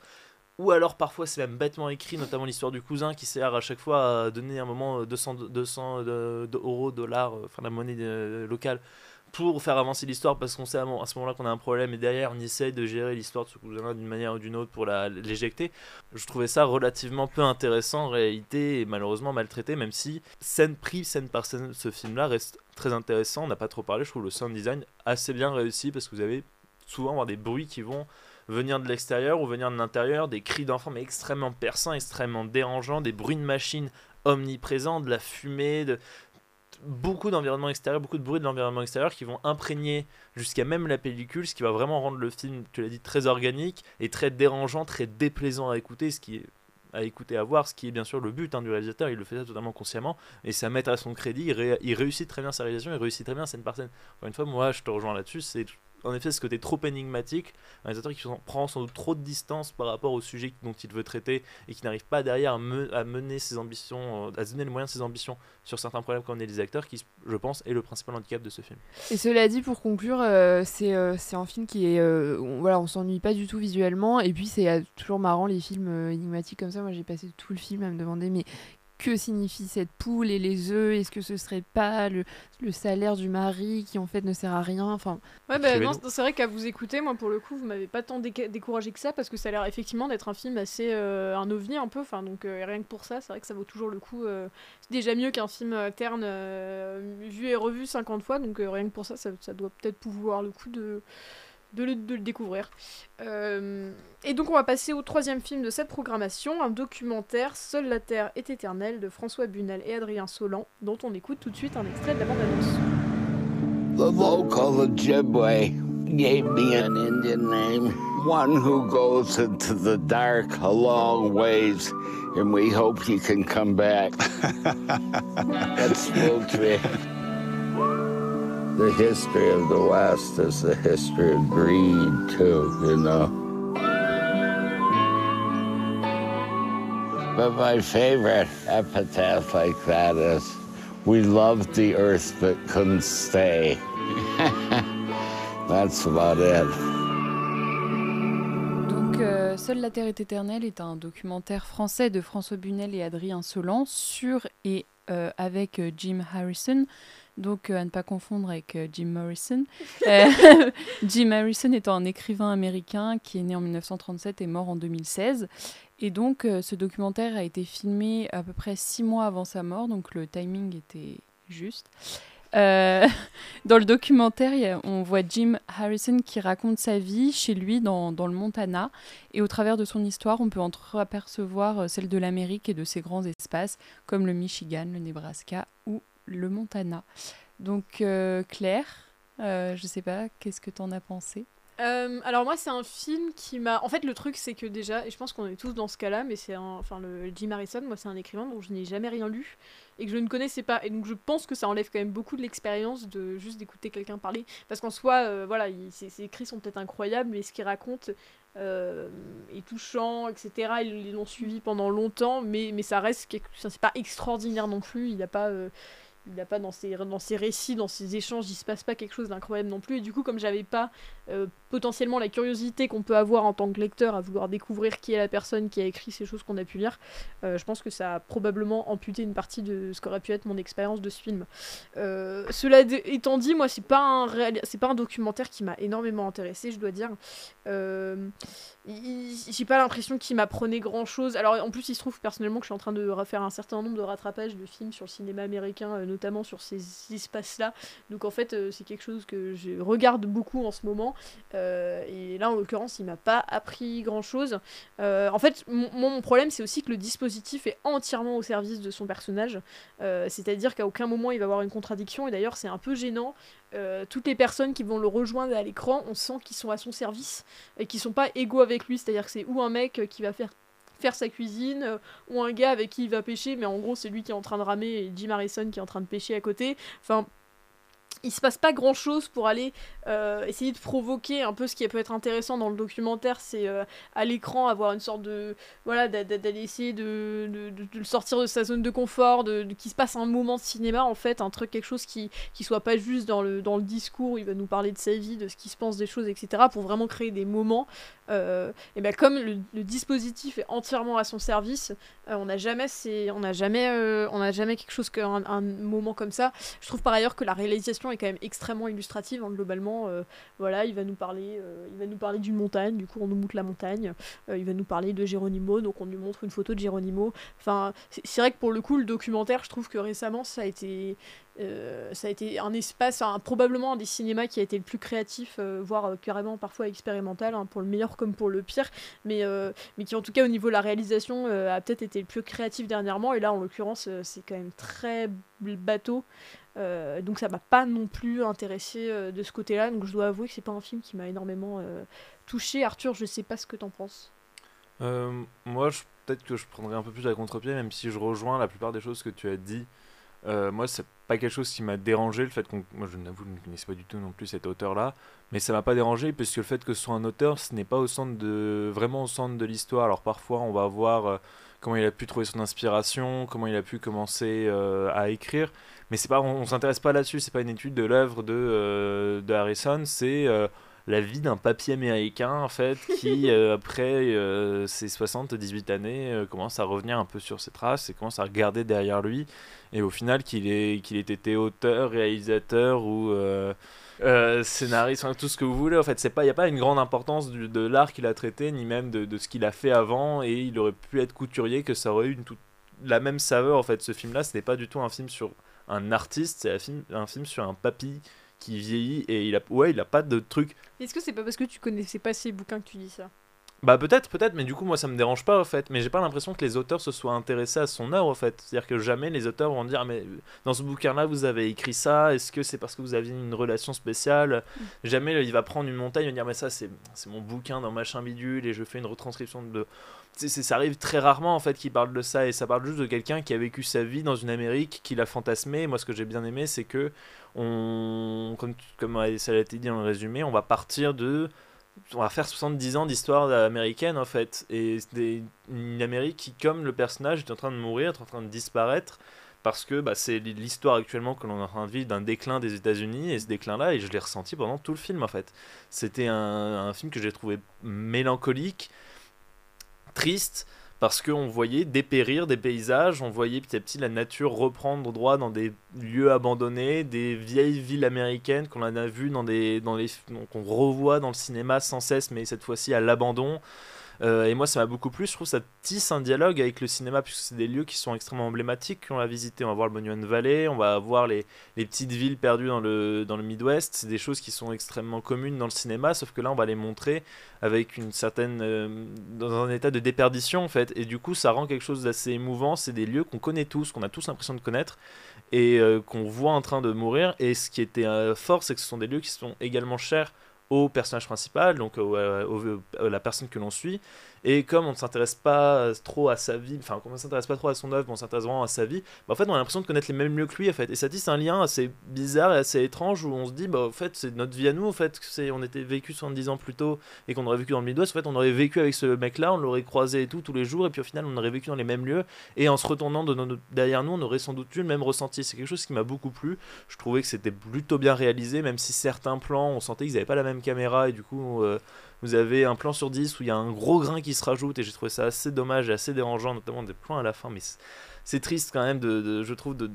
Ou alors parfois c'est même bêtement écrit, notamment l'histoire du cousin qui sert à chaque fois à donner un moment euh, 200, 200 de- de euros, dollars, euh, enfin la monnaie euh, locale, pour faire avancer l'histoire parce qu'on sait à, ce moment-là qu'on a un problème et derrière on essaie de gérer l'histoire de ce cousin-là d'une manière ou d'une autre pour l'éjecter. Je trouvais ça relativement peu intéressant en réalité et malheureusement maltraité, même si scène prise, scène par scène, ce film-là reste très intéressant. On n'a pas trop parlé, je trouve le sound design assez bien réussi parce que vous avez souvent avoir des bruits qui vont venir de l'extérieur ou venir de l'intérieur, des cris d'enfants mais extrêmement perçants, extrêmement dérangeants, des bruits de machines omniprésents, de la fumée, de beaucoup d'environnements extérieurs, beaucoup de bruit de l'environnement extérieur qui vont imprégner jusqu'à même la pellicule, ce qui va vraiment rendre le film, tu l'as dit, très organique et très dérangeant, très déplaisant à écouter, ce qui à écouter, à voir, ce qui est bien sûr le but hein, du réalisateur, il le fait ça totalement consciemment, et à mettre à son crédit, il, ré- il réussit très bien sa réalisation, il réussit très bien scène par scène. Encore une fois, moi je te rejoins là-dessus, c'est en effet ce côté trop énigmatique, un réalisateur qui prend sans doute trop de distance par rapport au sujet dont il veut traiter, et qui n'arrive pas derrière à, à mener ses ambitions, euh, à se donner les moyens de ses ambitions sur certains problèmes quand on est des acteurs, qui je pense est le principal handicap de ce film. Et cela dit, pour conclure, euh, c'est euh, c'est un film qui est. on, voilà, on s'ennuie pas du tout visuellement. Et puis, c'est toujours marrant les films énigmatiques comme ça. Moi, j'ai passé tout le film à me demander, mais que signifie cette poule et les œufs Est-ce que ce serait pas le, le salaire du mari qui en fait ne sert à rien Enfin, Ouais, bah, non, c'est vrai qu'à vous écouter, moi pour le coup, vous m'avez pas tant découragé que ça parce que ça a l'air effectivement d'être un film assez euh, un ovni un peu. Enfin, donc euh, rien que pour ça, c'est vrai que ça vaut toujours le coup. euh, c'est déjà mieux qu'un film terne euh, vu et revu 50 fois, donc euh, rien que pour ça, ça, ça doit peut-être pouvoir le coup de, de, le, de le découvrir. Euh, et donc on va passer au troisième film de cette programmation, un documentaire Seule la Terre est éternelle de François Bunel et Adrien Solan, dont on écoute tout de suite un extrait de la bande-annonce. The local Ojibwe gave me an Indian name, one who goes into the dark a long ways, and we hope you can come back. That's. The history of the West is the history of greed, too, you know. But my favorite epitaph like that is We loved the earth but couldn't stay. That's about it. Donc, euh, Seule la Terre est éternelle est un documentaire français de François Bunel et Adrien Solan sur et euh, avec euh, Jim Harrison. Donc, euh, à ne pas confondre avec euh, Jim Morrison. Euh, Jim Harrison étant un écrivain américain qui est né en 1937 et mort en 2016. Et donc, ce documentaire a été filmé à peu près six mois avant sa mort, donc le timing était juste. Dans le documentaire, on voit Jim Harrison qui raconte sa vie chez lui dans, le Montana. Et au travers de son histoire, on peut entreapercevoir celle de l'Amérique et de ses grands espaces, comme le Michigan, le Nebraska ou le Montana. Donc, euh, Claire, euh, je sais pas, qu'est-ce que t'en as pensé? Euh, alors moi c'est un film qui m'a... En fait le truc c'est que déjà, et je pense qu'on est tous dans ce cas-là, mais c'est un... Enfin le Jim Harrison, moi c'est un écrivain dont je n'ai jamais rien lu et que je ne connaissais pas. Et donc je pense que ça enlève quand même beaucoup de l'expérience de juste d'écouter quelqu'un parler. Parce qu'en soi, euh, voilà, il- ses, écrits sont peut-être incroyables, mais ce qu'il raconte est touchant, etc. Ils l'ont suivi pendant longtemps, mais, mais ça reste... quelque- C'est pas extraordinaire non plus, il n'a pas... il n'a pas dans ses, dans ses récits, dans ses échanges, il se passe pas quelque chose d'incroyable non plus. Et du coup, comme j'avais pas euh, potentiellement la curiosité qu'on peut avoir en tant que lecteur à vouloir découvrir qui est la personne qui a écrit ces choses qu'on a pu lire, euh, je pense que ça a probablement amputé une partie de ce qu'aurait pu être mon expérience de ce film. Euh, cela étant dit, moi, c'est pas un pas un documentaire qui m'a énormément intéressé, je dois dire. Euh, j'ai pas l'impression qu'il m'apprenait grand chose. Alors en plus, il se trouve personnellement que je suis en train de refaire un certain nombre de rattrapages de films sur le cinéma américain, euh, notamment sur ces espaces-là. Donc en fait, c'est quelque chose que je regarde beaucoup en ce moment. Et là, en l'occurrence, il m'a pas appris grand-chose. Euh, en fait, mon, problème, c'est aussi que le dispositif est entièrement au service de son personnage. Euh, C'est-à-dire qu'à aucun moment, il va avoir une contradiction. Et d'ailleurs, c'est un peu gênant. Euh, toutes les personnes qui vont le rejoindre à l'écran, on sent qu'ils sont à son service et qu'ils sont pas égaux avec lui. C'est-à-dire que c'est ou un mec euh, qui va faire sa cuisine, euh, ou un gars avec qui il va pêcher, mais en gros c'est lui qui est en train de ramer et Jim Harrison qui est en train de pêcher à côté. Enfin, il se passe pas grand chose pour aller euh, essayer de provoquer un peu ce qui peut être intéressant dans le documentaire, c'est euh, à l'écran avoir une sorte de. Voilà, d'a- d'a- d'aller essayer de, le sortir de sa zone de confort, de, qu'il se passe un moment de cinéma en fait, un truc, quelque chose qui, qui soit pas juste dans le, dans le discours où il va nous parler de sa vie, de ce qui se pense des choses, etc., pour vraiment créer des moments. Euh, et ben comme le, dispositif est entièrement à son service, euh, on n'a jamais, on n'a jamais, euh, on n'a jamais quelque chose qu'un un moment comme ça. Je trouve par ailleurs que la réalisation est quand même extrêmement illustrative. hein, globalement, voilà, il va nous parler, il va nous parler d'une montagne. Du coup, on nous montre la montagne. Il va nous parler de Geronimo, donc on lui montre une photo de Geronimo. Enfin, c'est vrai que pour le coup, le documentaire, je trouve que récemment, ça a été, euh, ça a été un espace, probablement un des cinémas qui a été le plus créatif, euh, voire euh, carrément parfois expérimental, hein, pour le meilleur comme pour le pire, mais, mais qui en tout cas au niveau de la réalisation a peut-être été le plus créatif dernièrement, et là en l'occurrence c'est quand même très bateau, donc ça m'a pas non plus intéressé de ce côté-là, donc je dois avouer que c'est pas un film qui m'a énormément touché. Arthur, je sais pas ce que t'en penses. Moi, peut-être que je prendrais un peu plus à contre-pied, même si je rejoins la plupart des choses que tu as dit. Euh, moi, c'est pas quelque chose qui m'a dérangé, le fait qu'on. Moi, je n'avoue, je ne connaissais pas du tout non plus cet auteur-là, mais ça m'a pas dérangé, puisque le fait que ce soit un auteur, ce n'est pas au centre de. vraiment au centre de l'histoire. Alors, parfois, on va voir euh, comment il a pu trouver son inspiration, comment il a pu commencer euh, à écrire, mais c'est pas, on, on s'intéresse pas là-dessus, c'est pas une étude de l'œuvre de, de Harrison, c'est. La vie d'un papier américain en fait qui euh, après euh, ses 70-18 années euh, commence à revenir un peu sur ses traces et commence à regarder derrière lui. Et au final qu'il ait, qu'il été auteur, réalisateur ou euh, euh, scénariste, tout ce que vous voulez en fait, c'est pas, il n'y a pas une grande importance du- de l'art qu'il a traité ni même de, de ce qu'il a fait avant. Et il aurait pu être couturier que ça aurait eu une toute- la même saveur en fait. Ce film là ce n'est pas du tout un film sur un artiste c'est un film, un film sur un papy qui vieillit et il a ouais il a pas de truc. Est-ce que c'est pas parce que tu connaissais pas ces bouquins que tu dis ça? Bah peut-être, peut-être, mais du coup moi ça me dérange pas en fait. Mais j'ai pas l'impression que les auteurs se soient intéressés à son œuvre en fait. C'est-à-dire que jamais les auteurs vont dire mais dans ce bouquin-là vous avez écrit ça. Est-ce que c'est parce que vous aviez une relation spéciale? Jamais il va prendre une montagne et dire mais ça c'est c'est mon bouquin dans machin bidule et je fais une retranscription de. Ça arrive très rarement en fait qu'il parle de ça et ça parle juste de quelqu'un qui a vécu sa vie dans une Amérique, qui l'a fantasmé. Moi ce que j'ai bien aimé c'est que on, comme, comme ça a été dit dans le résumé, on va partir de on va faire 70 ans d'histoire américaine en fait. Et des- une Amérique qui comme le personnage est en train de mourir est en train de disparaître parce que bah, c'est l'histoire actuellement que l'on est en train de vivre d'un déclin des États-Unis et ce déclin là et je l'ai ressenti pendant tout le film en fait. C'était un film que j'ai trouvé mélancolique triste parce qu'on voyait dépérir des paysages, on voyait petit à petit la nature reprendre droit dans des lieux abandonnés, des vieilles villes américaines qu'on a vues dans des, dans les, qu'on revoit dans le cinéma sans cesse, mais cette fois-ci à l'abandon. Euh, et moi, ça m'a beaucoup plu. Je trouve que ça tisse un dialogue avec le cinéma, puisque c'est des lieux qui sont extrêmement emblématiques qu'on a visité. On va voir le Monument Valley, on va voir les, les petites villes perdues dans le, dans le Midwest. C'est des choses qui sont extrêmement communes dans le cinéma, sauf que là, on va les montrer avec une certaine. euh, dans un état de déperdition, en fait. Et du coup, ça rend quelque chose d'assez émouvant. C'est des lieux qu'on connaît tous, qu'on a tous l'impression de connaître, et euh, qu'on voit en train de mourir. Et ce qui était fort, c'est que ce sont des lieux qui sont également chers au personnage principal, donc euh, à la personne que l'on suit. Et comme on ne s'intéresse pas trop à sa vie, enfin, comme on ne s'intéresse pas trop à son œuvre, on s'intéresse vraiment à sa vie, bah, en fait, on a l'impression de connaître les mêmes lieux que lui, en fait. Et ça tisse un lien assez bizarre et assez étrange où on se dit, bah, en fait, c'est notre vie à nous, en fait, c'est, on était vécu 70 ans plus tôt et qu'on aurait vécu dans le Midwest, en fait, on aurait vécu avec ce mec-là, on l'aurait croisé et tout, tous les jours, et puis au final, on aurait vécu dans les mêmes lieux, et en se retournant derrière nous, on aurait sans doute eu le même ressenti. C'est quelque chose qui m'a beaucoup plu. Je trouvais que c'était plutôt bien réalisé, même si certains plans, on sentait qu'ils n'avaient pas la même caméra, et du coup, euh, vous avez un plan sur 10 où il y a un gros grain qui se rajoute, et j'ai trouvé ça assez dommage et assez dérangeant, notamment des plans à la fin, mais c'est- triste quand même, de, je trouve, de,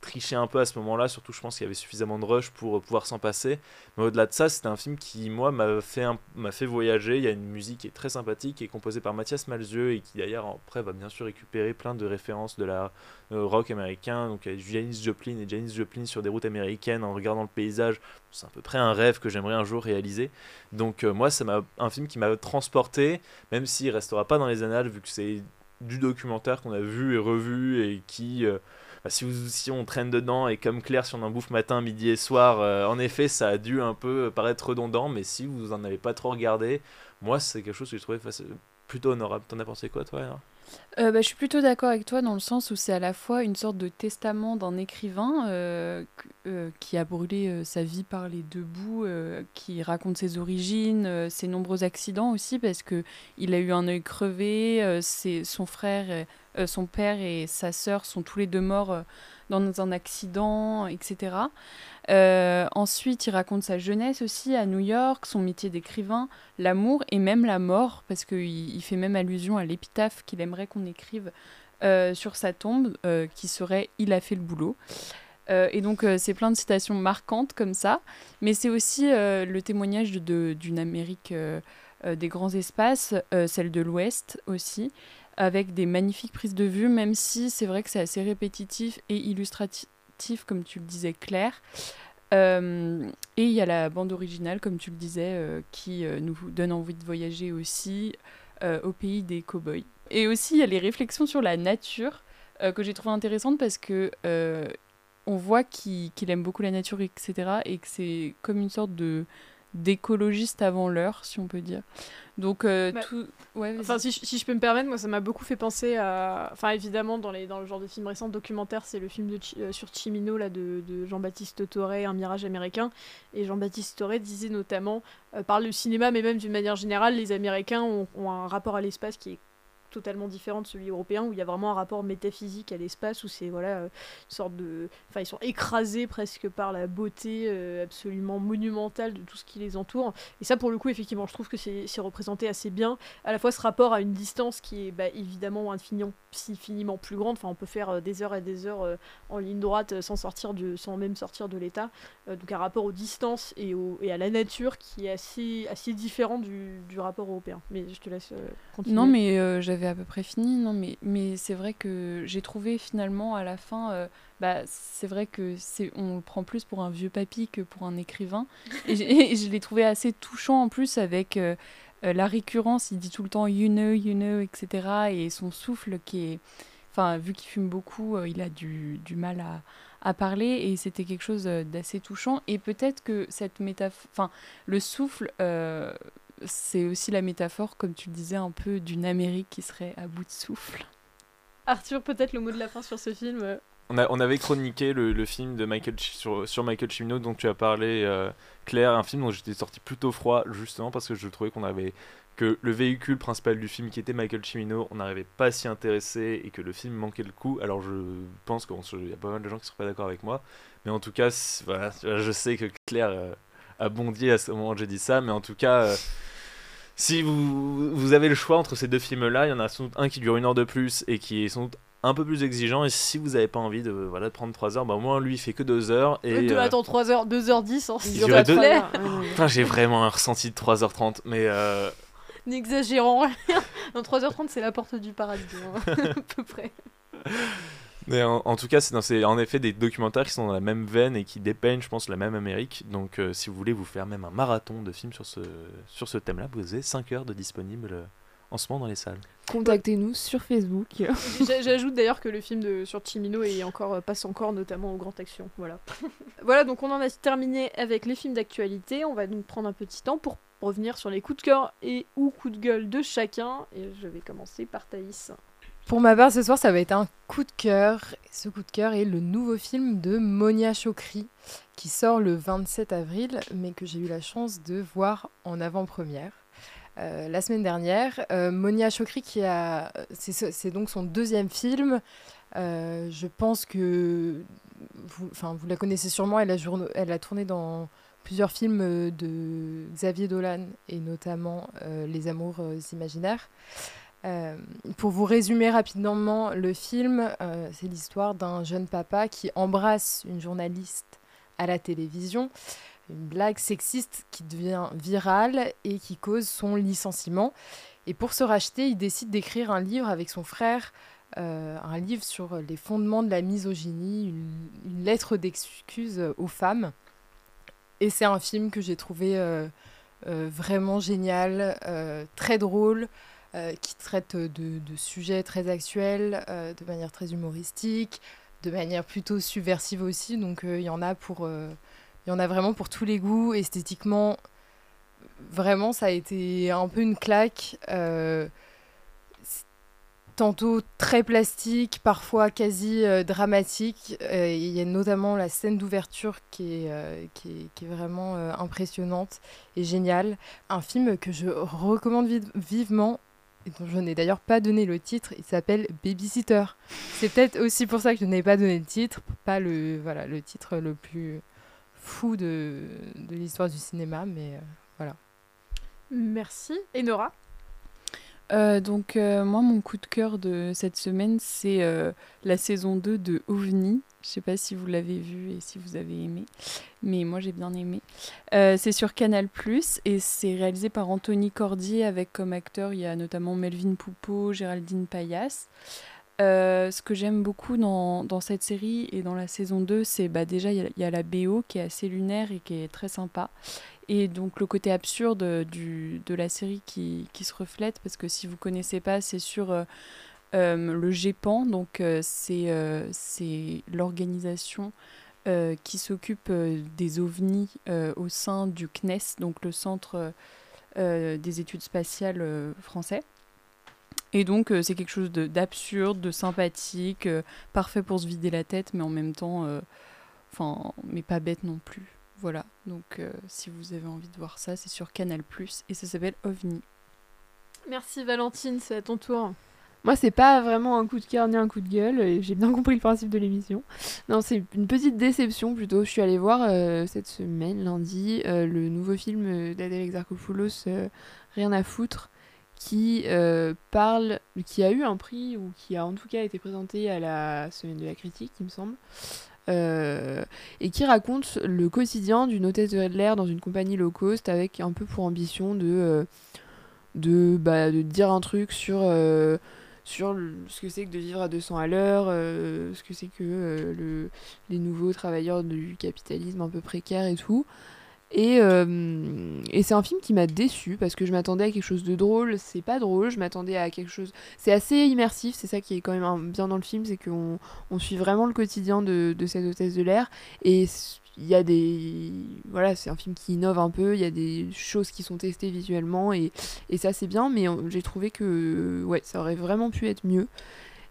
tricher un peu à ce moment-là, surtout je pense qu'il y avait suffisamment de rush pour euh, pouvoir s'en passer. Mais au-delà de ça, c'était un film qui, moi, m'a fait, m'a fait voyager. Il y a une musique qui est très sympathique, qui est composée par Mathias Malzieu et qui d'ailleurs après va bien sûr récupérer plein de références de la euh, rock américain. Donc il y a Janis Joplin et Janis Joplin sur des routes américaines en regardant le paysage. C'est à peu près un rêve que j'aimerais un jour réaliser. Donc euh, moi, c'est un film qui m'a transporté, même s'il restera pas dans les annales vu que c'est du documentaire qu'on a vu et revu et qui euh, bah, si, vous, on traîne dedans et comme Claire si on en bouffe matin, midi et soir, euh, en effet ça a dû un peu paraître redondant, mais si vous en avez pas trop regardé, moi c'est quelque chose que j'ai trouvé face- plutôt honorable. T'en as pensé quoi, toi Euh, bah, je suis plutôt d'accord avec toi dans le sens où c'est à la fois une sorte de testament d'un écrivain euh, euh, qui a brûlé sa vie par les deux bouts, qui raconte ses origines, ses nombreux accidents aussi parce que il a eu un œil crevé, son frère, son père et sa sœur sont tous les deux morts dans un accident, etc. Euh, ensuite, il raconte sa jeunesse aussi à New York, son métier d'écrivain, l'amour et même la mort, parce qu'il il fait même allusion à l'épitaphe qu'il aimerait qu'on écrive euh, sur sa tombe, euh, qui serait Il a fait le boulot. Et donc, c'est plein de citations marquantes comme ça, mais c'est aussi le témoignage d'une Amérique des grands espaces, celle de l'Ouest aussi, avec des magnifiques prises de vue, même si c'est vrai que c'est assez répétitif et illustratif, comme tu le disais, Claire. Euh, et il y a la bande originale, comme tu le disais, euh, qui euh, nous donne envie de voyager aussi au pays des cow-boys. Et aussi, il y a les réflexions sur la nature que j'ai trouvé intéressantes parce que on voit qu'il aime beaucoup la nature, etc. Et que c'est comme une sorte de d'écologiste avant l'heure, si on peut dire. Donc, euh, Bah, tout. Ouais. Enfin, si, je- si je peux me permettre, moi, ça m'a beaucoup fait penser à. Enfin, évidemment, dans, les, dans le genre de film récent, documentaire, c'est le film de euh, sur Chimino là, de, de Jean-Baptiste Toré, Un mirage américain. Et Jean-Baptiste Toré disait notamment, euh, par le cinéma, mais même d'une manière générale, les Américains ont, ont un rapport à l'espace qui est totalement différent de celui européen où il y a vraiment un rapport métaphysique à l'espace où c'est voilà euh, une sorte de enfin ils sont écrasés presque par la beauté euh, absolument monumentale de tout ce qui les entoure et ça pour le coup effectivement je trouve que c'est représenté assez bien à la fois ce rapport à une distance qui est bah, évidemment infiniment, infiniment plus grande. Enfin, on peut faire euh, des heures et des heures en ligne droite sans, sortir de, sans même sortir de l'état. Donc un rapport aux distances et, au, et à la nature qui est assez, assez différent du, du rapport européen. Mais je te laisse continuer. Non, mais euh, j'avais à peu près fini. Non, mais, mais c'est vrai que j'ai trouvé finalement à la fin, euh, bah, c'est vrai que c'est, on le prend plus pour un vieux papy que pour un écrivain. Et, je l'ai trouvé assez touchant en plus avec euh, euh, la récurrence. Il dit tout le temps you know, you know, etc. Et son souffle qui est. Enfin, vu qu'il fume beaucoup, euh, il a du, du mal à, à parler et c'était quelque chose d'assez touchant. Et peut-être que cette métaphore. Enfin, le souffle. C'est aussi la métaphore, comme tu le disais, un peu d'une Amérique qui serait à bout de souffle. Arthur, peut-être le mot de la fin sur ce film. euh, On, a- on avait chroniqué le, le film de Michael sur, sur Michael Cimino dont tu as parlé, euh, Claire, un film dont j'étais sorti plutôt froid, justement parce que je trouvais qu'on avait que le véhicule principal du film, qui était Michael Cimino, on n'arrivait pas à s'y intéresser et que le film manquait le coup. Alors je pense qu'il y a pas mal de gens qui sont pas d'accord avec moi, mais en tout cas, voilà, je sais que Claire euh, a bondi à ce moment où j'ai dit ça, mais en tout cas. euh, si vous, vous avez le choix entre ces deux films-là, il y en a sans doute un qui dure une heure de plus et qui est sans doute un peu plus exigeant. Et si vous n'avez pas envie de, voilà, de prendre 3 heures, bah, au moins lui il fait que 2 heures. Et, deux- euh, Attends, 3h, 2h10, hein, il te deux- plaît. Putain, j'ai vraiment un ressenti de 3h30. Mais euh, N'exagérons rien. Dans 3h30, c'est la porte du paradis, hein, à peu près. Mais en, en tout cas, c'est dans en effet des documentaires qui sont dans la même veine et qui dépeignent, je pense, la même Amérique. Donc, euh, si vous voulez vous faire même un marathon de films sur ce, sur ce thème-là, vous avez 5 heures de disponible euh, en ce moment dans les salles. Contactez-nous sur Facebook. J'a- J'ajoute d'ailleurs que le film de, sur Chimino est encore, euh, passe encore notamment au Grand Action. Voilà. voilà, donc on en a terminé avec les films d'actualité. On va donc prendre un petit temps pour revenir sur les coups de cœur et ou coups de gueule de chacun. Et je vais commencer par Thaïs. Pour ma part, ce soir, ça va être un coup de cœur. Ce coup de cœur est le nouveau film de Monia Chokri, qui sort le 27 avril, mais que j'ai eu la chance de voir en avant-première. euh, la semaine dernière, Euh, Monia Chokri, qui a, c'est ce- c'est donc son deuxième film. Euh, je pense que vous, enfin, vous la connaissez sûrement. Elle a, tourné dans plusieurs films de Xavier Dolan et notamment Les Amours imaginaires. Euh, pour vous résumer rapidement le film, euh, c'est l'histoire d'un jeune papa qui embrasse une journaliste à la télévision, une blague sexiste qui devient virale et qui cause son licenciement. Et pour se racheter, il décide d'écrire un livre avec son frère, euh, un livre sur les fondements de la misogynie, une, lettre d'excuse aux femmes. Et c'est un film que j'ai trouvé vraiment génial, très drôle, qui traite de, sujets très actuels, euh, de manière très humoristique, de manière plutôt subversive aussi. Donc euh, il y en a pour, euh, il y en a vraiment pour tous les goûts. Esthétiquement, vraiment, ça a été un peu une claque. Euh, tantôt très plastique, parfois quasi euh, dramatique. Euh, Il y a notamment la scène d'ouverture qui, est, euh, qui, est, vraiment euh, impressionnante et géniale. Un film que je recommande vi- vivement dont je n'ai d'ailleurs pas donné le titre, il s'appelle Babysitter. C'est peut-être aussi pour ça que je n'ai pas donné le titre, pas le, voilà, le titre le plus fou de, de l'histoire du cinéma, mais euh, voilà. Merci. Et Nora? Euh, donc euh, moi mon coup de cœur de cette semaine c'est euh, la saison 2 de OVNI. Je sais pas si vous l'avez vu et si vous avez aimé, mais moi j'ai bien aimé. C'est sur Canal et c'est réalisé par Anthony Cordier avec comme acteur il y a notamment Melvin Poupeau, Géraldine Payas. Ce que j'aime beaucoup dans, dans cette série et dans la saison 2, c'est bah, déjà il y, y a la BO qui est assez lunaire et qui est très sympa. Et donc le côté absurde du, de la série qui, qui se reflète, parce que si vous connaissez pas, c'est sur euh, euh, le GEPAN, donc euh, c'est l'organisation qui s'occupe des ovnis au sein du CNES, donc le Centre des études spatiales français. Et donc c'est quelque chose de- d'absurde, de, sympathique, parfait pour se vider la tête, mais en même temps, enfin, mais pas bête non plus. Voilà, donc euh, si vous avez envie de voir ça, c'est sur Canal et ça s'appelle OVNI. Merci Valentine, c'est à ton tour. Moi, c'est pas vraiment un coup de cœur ni un coup de gueule. et J'ai bien compris le principe de l'émission. Non, c'est une petite déception plutôt. Je suis allée voir euh, cette semaine, lundi, euh, le nouveau film d'Adèle Exarchopoulos, euh, Rien à foutre, qui euh, parle, qui a eu un prix ou qui a en tout cas été présenté à la semaine de la critique, il me semble. Euh, et qui raconte le quotidien d'une hôtesse de l'air dans une compagnie low cost avec un peu pour ambition de, euh, de, bah, de dire un truc sur, euh, sur ce que c'est que de vivre à 200 à l'heure, ce que c'est que le, les nouveaux travailleurs du capitalisme un peu précaire et tout. Et, euh, et c'est un film qui m'a déçu parce que je m'attendais à quelque chose de drôle. C'est pas drôle, je m'attendais à quelque chose. C'est assez immersif, c'est ça qui est quand même bien dans le film, c'est qu'on on suit vraiment le quotidien de, cette hôtesse de l'air. Et il y a des. Voilà, c'est un film qui innove un peu, il y a des choses qui sont testées visuellement et, ça c'est bien, mais j'ai trouvé que ouais, ça aurait vraiment pu être mieux.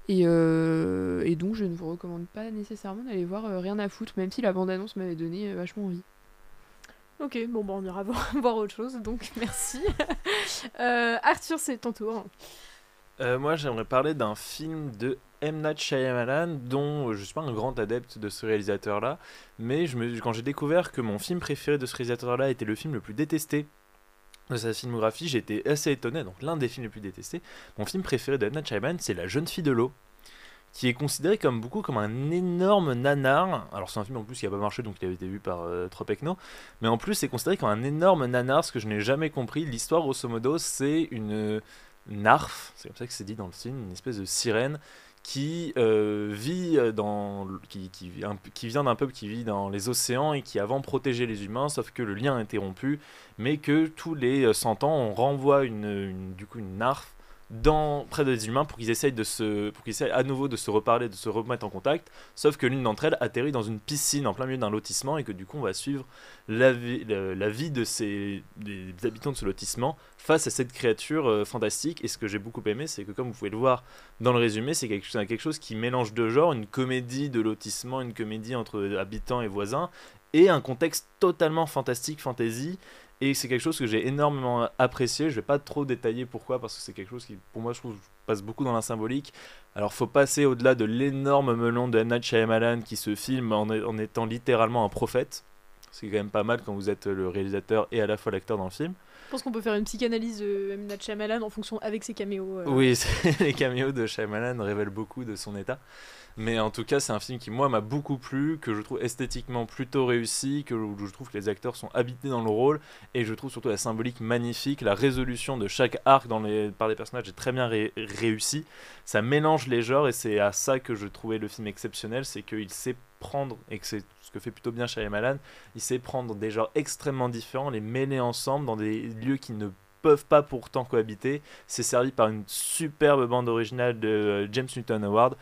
Et, euh, donc je ne vous recommande pas nécessairement d'aller voir euh, Rien à foutre, même si la bande-annonce m'avait donné vachement envie. Ok, bon, bah, on ira voir, autre chose, donc merci. Euh, Arthur, c'est ton tour. Euh, moi, j'aimerais parler d'un film de M. Night dont euh, je suis pas un grand adepte de ce réalisateur-là, mais quand j'ai découvert que mon film préféré de ce réalisateur-là était le film le plus détesté de sa filmographie, été assez étonné. Donc, l'un des films les plus détestés, mon film préféré de M. Night c'est La jeune fille de l'eau, qui est considéré comme beaucoup comme un énorme nanar. Alors, c'est un film en plus qui a pas marché, donc il avait été vu par euh, Tropecno, mais en plus, c'est considéré comme un énorme nanar, ce que je n'ai jamais compris. L'histoire, grosso modo, c'est une Narf, c'est comme ça que c'est dit dans le film, une espèce de sirène qui euh, vit dans qui, qui, qui vient d'un peuple qui vit dans les océans et qui avant protégeait les humains sauf que le lien est interrompu mais que tous les euh, 100 ans on renvoie une, une- du coup une narf dans près des humains pour qu'ils essayent de se pour qu'ils essayent à nouveau de se reparler de se remettre en contact sauf que l'une d'entre elles atterrit dans une piscine en plein milieu d'un lotissement et que du coup on va suivre la vie, la, vie de ces des habitants de ce lotissement face à cette créature euh, fantastique. Et ce que j'ai beaucoup aimé c'est que comme vous pouvez le voir dans le résumé c'est quelque, quelque chose qui mélange deux genres une comédie de lotissement une comédie entre habitants et voisins et un contexte totalement fantastique fantasy et c'est quelque chose que j'ai énormément apprécié. Je vais pas trop détailler pourquoi, parce que c'est quelque chose qui, pour moi, je trouve, passe beaucoup dans la symbolique. Alors, faut passer au-delà de l'énorme melon de M. Night Shyamalan qui se filme en, en étant littéralement un prophète. C'est quand même pas mal quand vous êtes le réalisateur et à la fois l'acteur dans le film. Je pense qu'on peut faire une psychanalyse de M. Night Shyamalan en fonction avec ses caméos. euh. Oui, les caméos de Shyamalan révèlent beaucoup de son état. Mais en tout cas, c'est un film qui, moi, m'a beaucoup plu, que je trouve esthétiquement plutôt réussi, que je trouve que les acteurs sont habités dans le rôle, et je trouve surtout la symbolique magnifique, la résolution de chaque arc dans les, par les personnages est très bien ré- réussi. Ça mélange les genres, et c'est à ça que je trouvais le film exceptionnel, c'est qu'il sait prendre, et que c'est ce que fait plutôt bien Shyamalan, il sait prendre des genres extrêmement différents, les mêler ensemble dans des lieux qui ne peuvent pas pourtant cohabiter. C'est servi par une superbe bande originale de euh, James Newton Howard.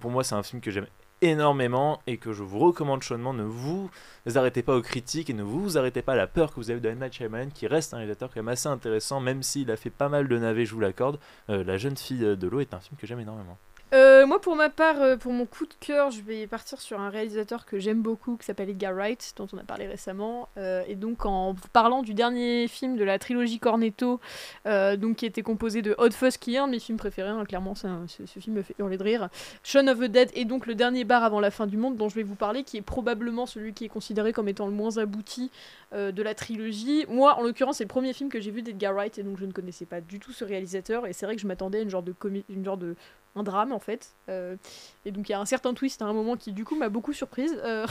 Pour moi, c'est un film que j'aime énormément et que je vous recommande chaudement. Ne vous arrêtez pas aux critiques et ne vous arrêtez pas à la peur que vous avez de M. Night qui reste un réalisateur quand même assez intéressant, même s'il a fait pas mal de navets, je vous l'accorde. Euh, la jeune fille de l'eau est un film que j'aime énormément. Euh, moi, pour ma part, euh, pour mon coup de cœur, je vais partir sur un réalisateur que j'aime beaucoup, qui s'appelle Edgar Wright, dont on a parlé récemment. Euh, et donc, en parlant du dernier film de la trilogie Cornetto, donc qui était composé de Hot Fuzz, qui est un de mes films préférés, hein, clairement, ce, ce, film me fait hurler de rire. Shaun of the Dead et donc le dernier bar avant la fin du monde, dont je vais vous parler, qui est probablement celui qui est considéré comme étant le moins abouti de la trilogie. Moi, en l'occurrence, c'est le premier film que j'ai vu d'Edgar Wright, et donc je ne connaissais pas du tout ce réalisateur. Et c'est vrai que je m'attendais à une genre de, une genre de un drame en fait. Euh, et donc il y a un certain twist à un moment qui du coup m'a beaucoup surprise. Euh,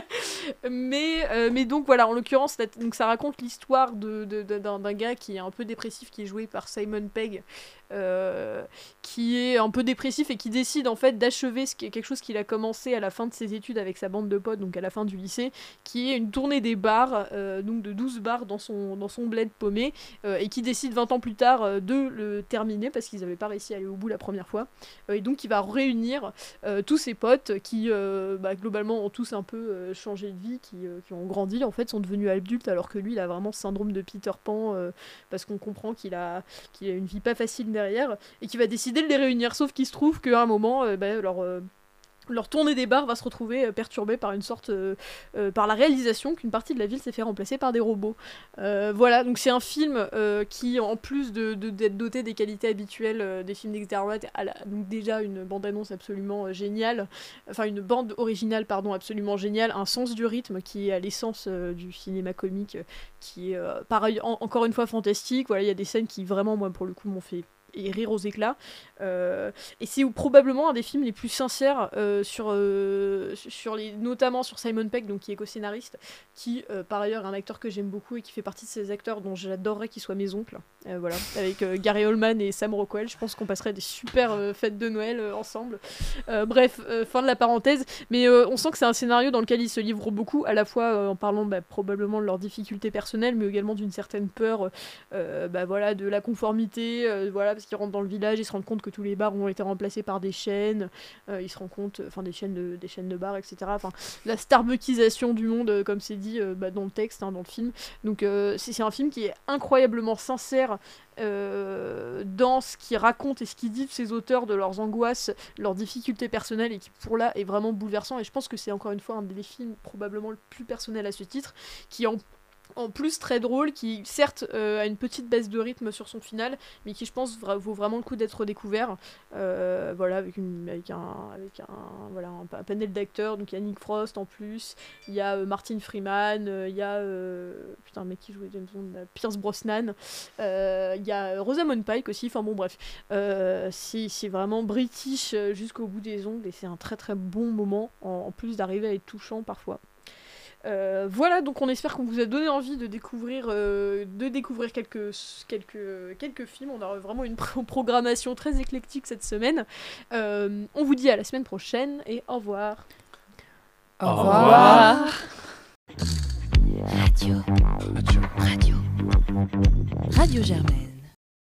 mais, euh, mais donc voilà, en l'occurrence, donc ça raconte l'histoire d'un de, d'un gars qui est un peu dépressif, qui est joué par Simon Pegg, qui est un peu dépressif et qui décide en fait d'achever qui quelque chose qu'il a commencé à la fin de ses études avec sa bande de potes, donc à la fin du lycée, qui est une tournée des bars, donc de 12 bars dans son, dans son bled paumé, et qui décide 20 ans plus tard de le terminer parce qu'ils n'avaient pas réussi à aller au bout la première fois. et donc il va réunir euh, tous ses potes qui euh, bah, globalement ont tous un peu euh, changé de vie, qui, ont grandi en fait, sont devenus adultes alors que lui il a vraiment ce syndrome de Peter Pan parce qu'on comprend qu'il a, qu'il a une vie pas facile derrière et qui va décider de les réunir. Sauf qu'il se trouve qu'à un moment, bah, leur leur tournée des bars va se retrouver euh, perturbée par une sorte euh, euh, par la réalisation qu'une partie de la ville s'est fait remplacer par des robots. voilà, donc c'est un film qui, en plus de, d'être doté des qualités habituelles des films d'Exter a donc déjà une bande-annonce absolument géniale, enfin une bande originale pardon absolument géniale, un sens du rythme qui est à l'essence du cinéma comique, qui est pareil encore une fois fantastique. Voilà, il y a des scènes qui vraiment moi pour le coup m'ont fait et rire aux éclats. Euh, et c'est probablement un des films les plus sincères euh, sur, euh, sur les, notamment sur Simon Peck, donc qui est co-scénariste, qui par ailleurs est un acteur que j'aime beaucoup et qui fait partie de ces acteurs dont j'adorerais qu'il soit mes oncles. voilà, avec Gary Oldman et Sam Rockwell, je pense qu'on passerait des super fêtes de Noël ensemble. bref, fin de la parenthèse, mais on sent que c'est un scénario dans lequel ils se livrent beaucoup, à la fois en parlant bah, probablement de leurs difficultés personnelles, mais également d'une certaine peur, bah, voilà, de la conformité, voilà, parce qu'ils rentrent dans le village, ils se rendent compte que tous les bars ont été remplacés par des chaînes, euh, ils se rendent compte, enfin des chaînes de, des chaînes de bars, etc. Enfin, la starbuckisation du monde, euh, comme c'est dit euh, bah, dans le texte, hein, dans le film. Donc c'est un film qui est incroyablement sincère dans ce qu'il raconte et ce qu'il dit de ses auteurs, de leurs angoisses, leurs difficultés personnelles, et qui pour là est vraiment bouleversant. Et je pense que c'est encore une fois un des films probablement le plus personnel à ce titre, qui en en plus très drôle, qui certes euh, a une petite baisse de rythme sur son final, mais qui je pense vaut vraiment le coup d'être découvert. Euh, voilà, avec, un, avec un, voilà, un, panel d'acteurs, donc il y a Nick Frost en plus, il y a euh, Martin Freeman, il y a putain mec qui jouait James Pierce Brosnan, il y a Rosamund Pike aussi, enfin bon bref, c'est vraiment british jusqu'au bout des ongles. Et c'est un très très bon moment en plus d'arriver à être touchant parfois. Euh, voilà, donc on espère qu'on vous a donné envie de découvrir, euh, de découvrir quelques, quelques, quelques films. On aura vraiment une programmation très éclectique cette semaine. Euh, on vous dit à la semaine prochaine et au revoir. Au, revoir. Radio. Radio. Radio. Radio Germaine.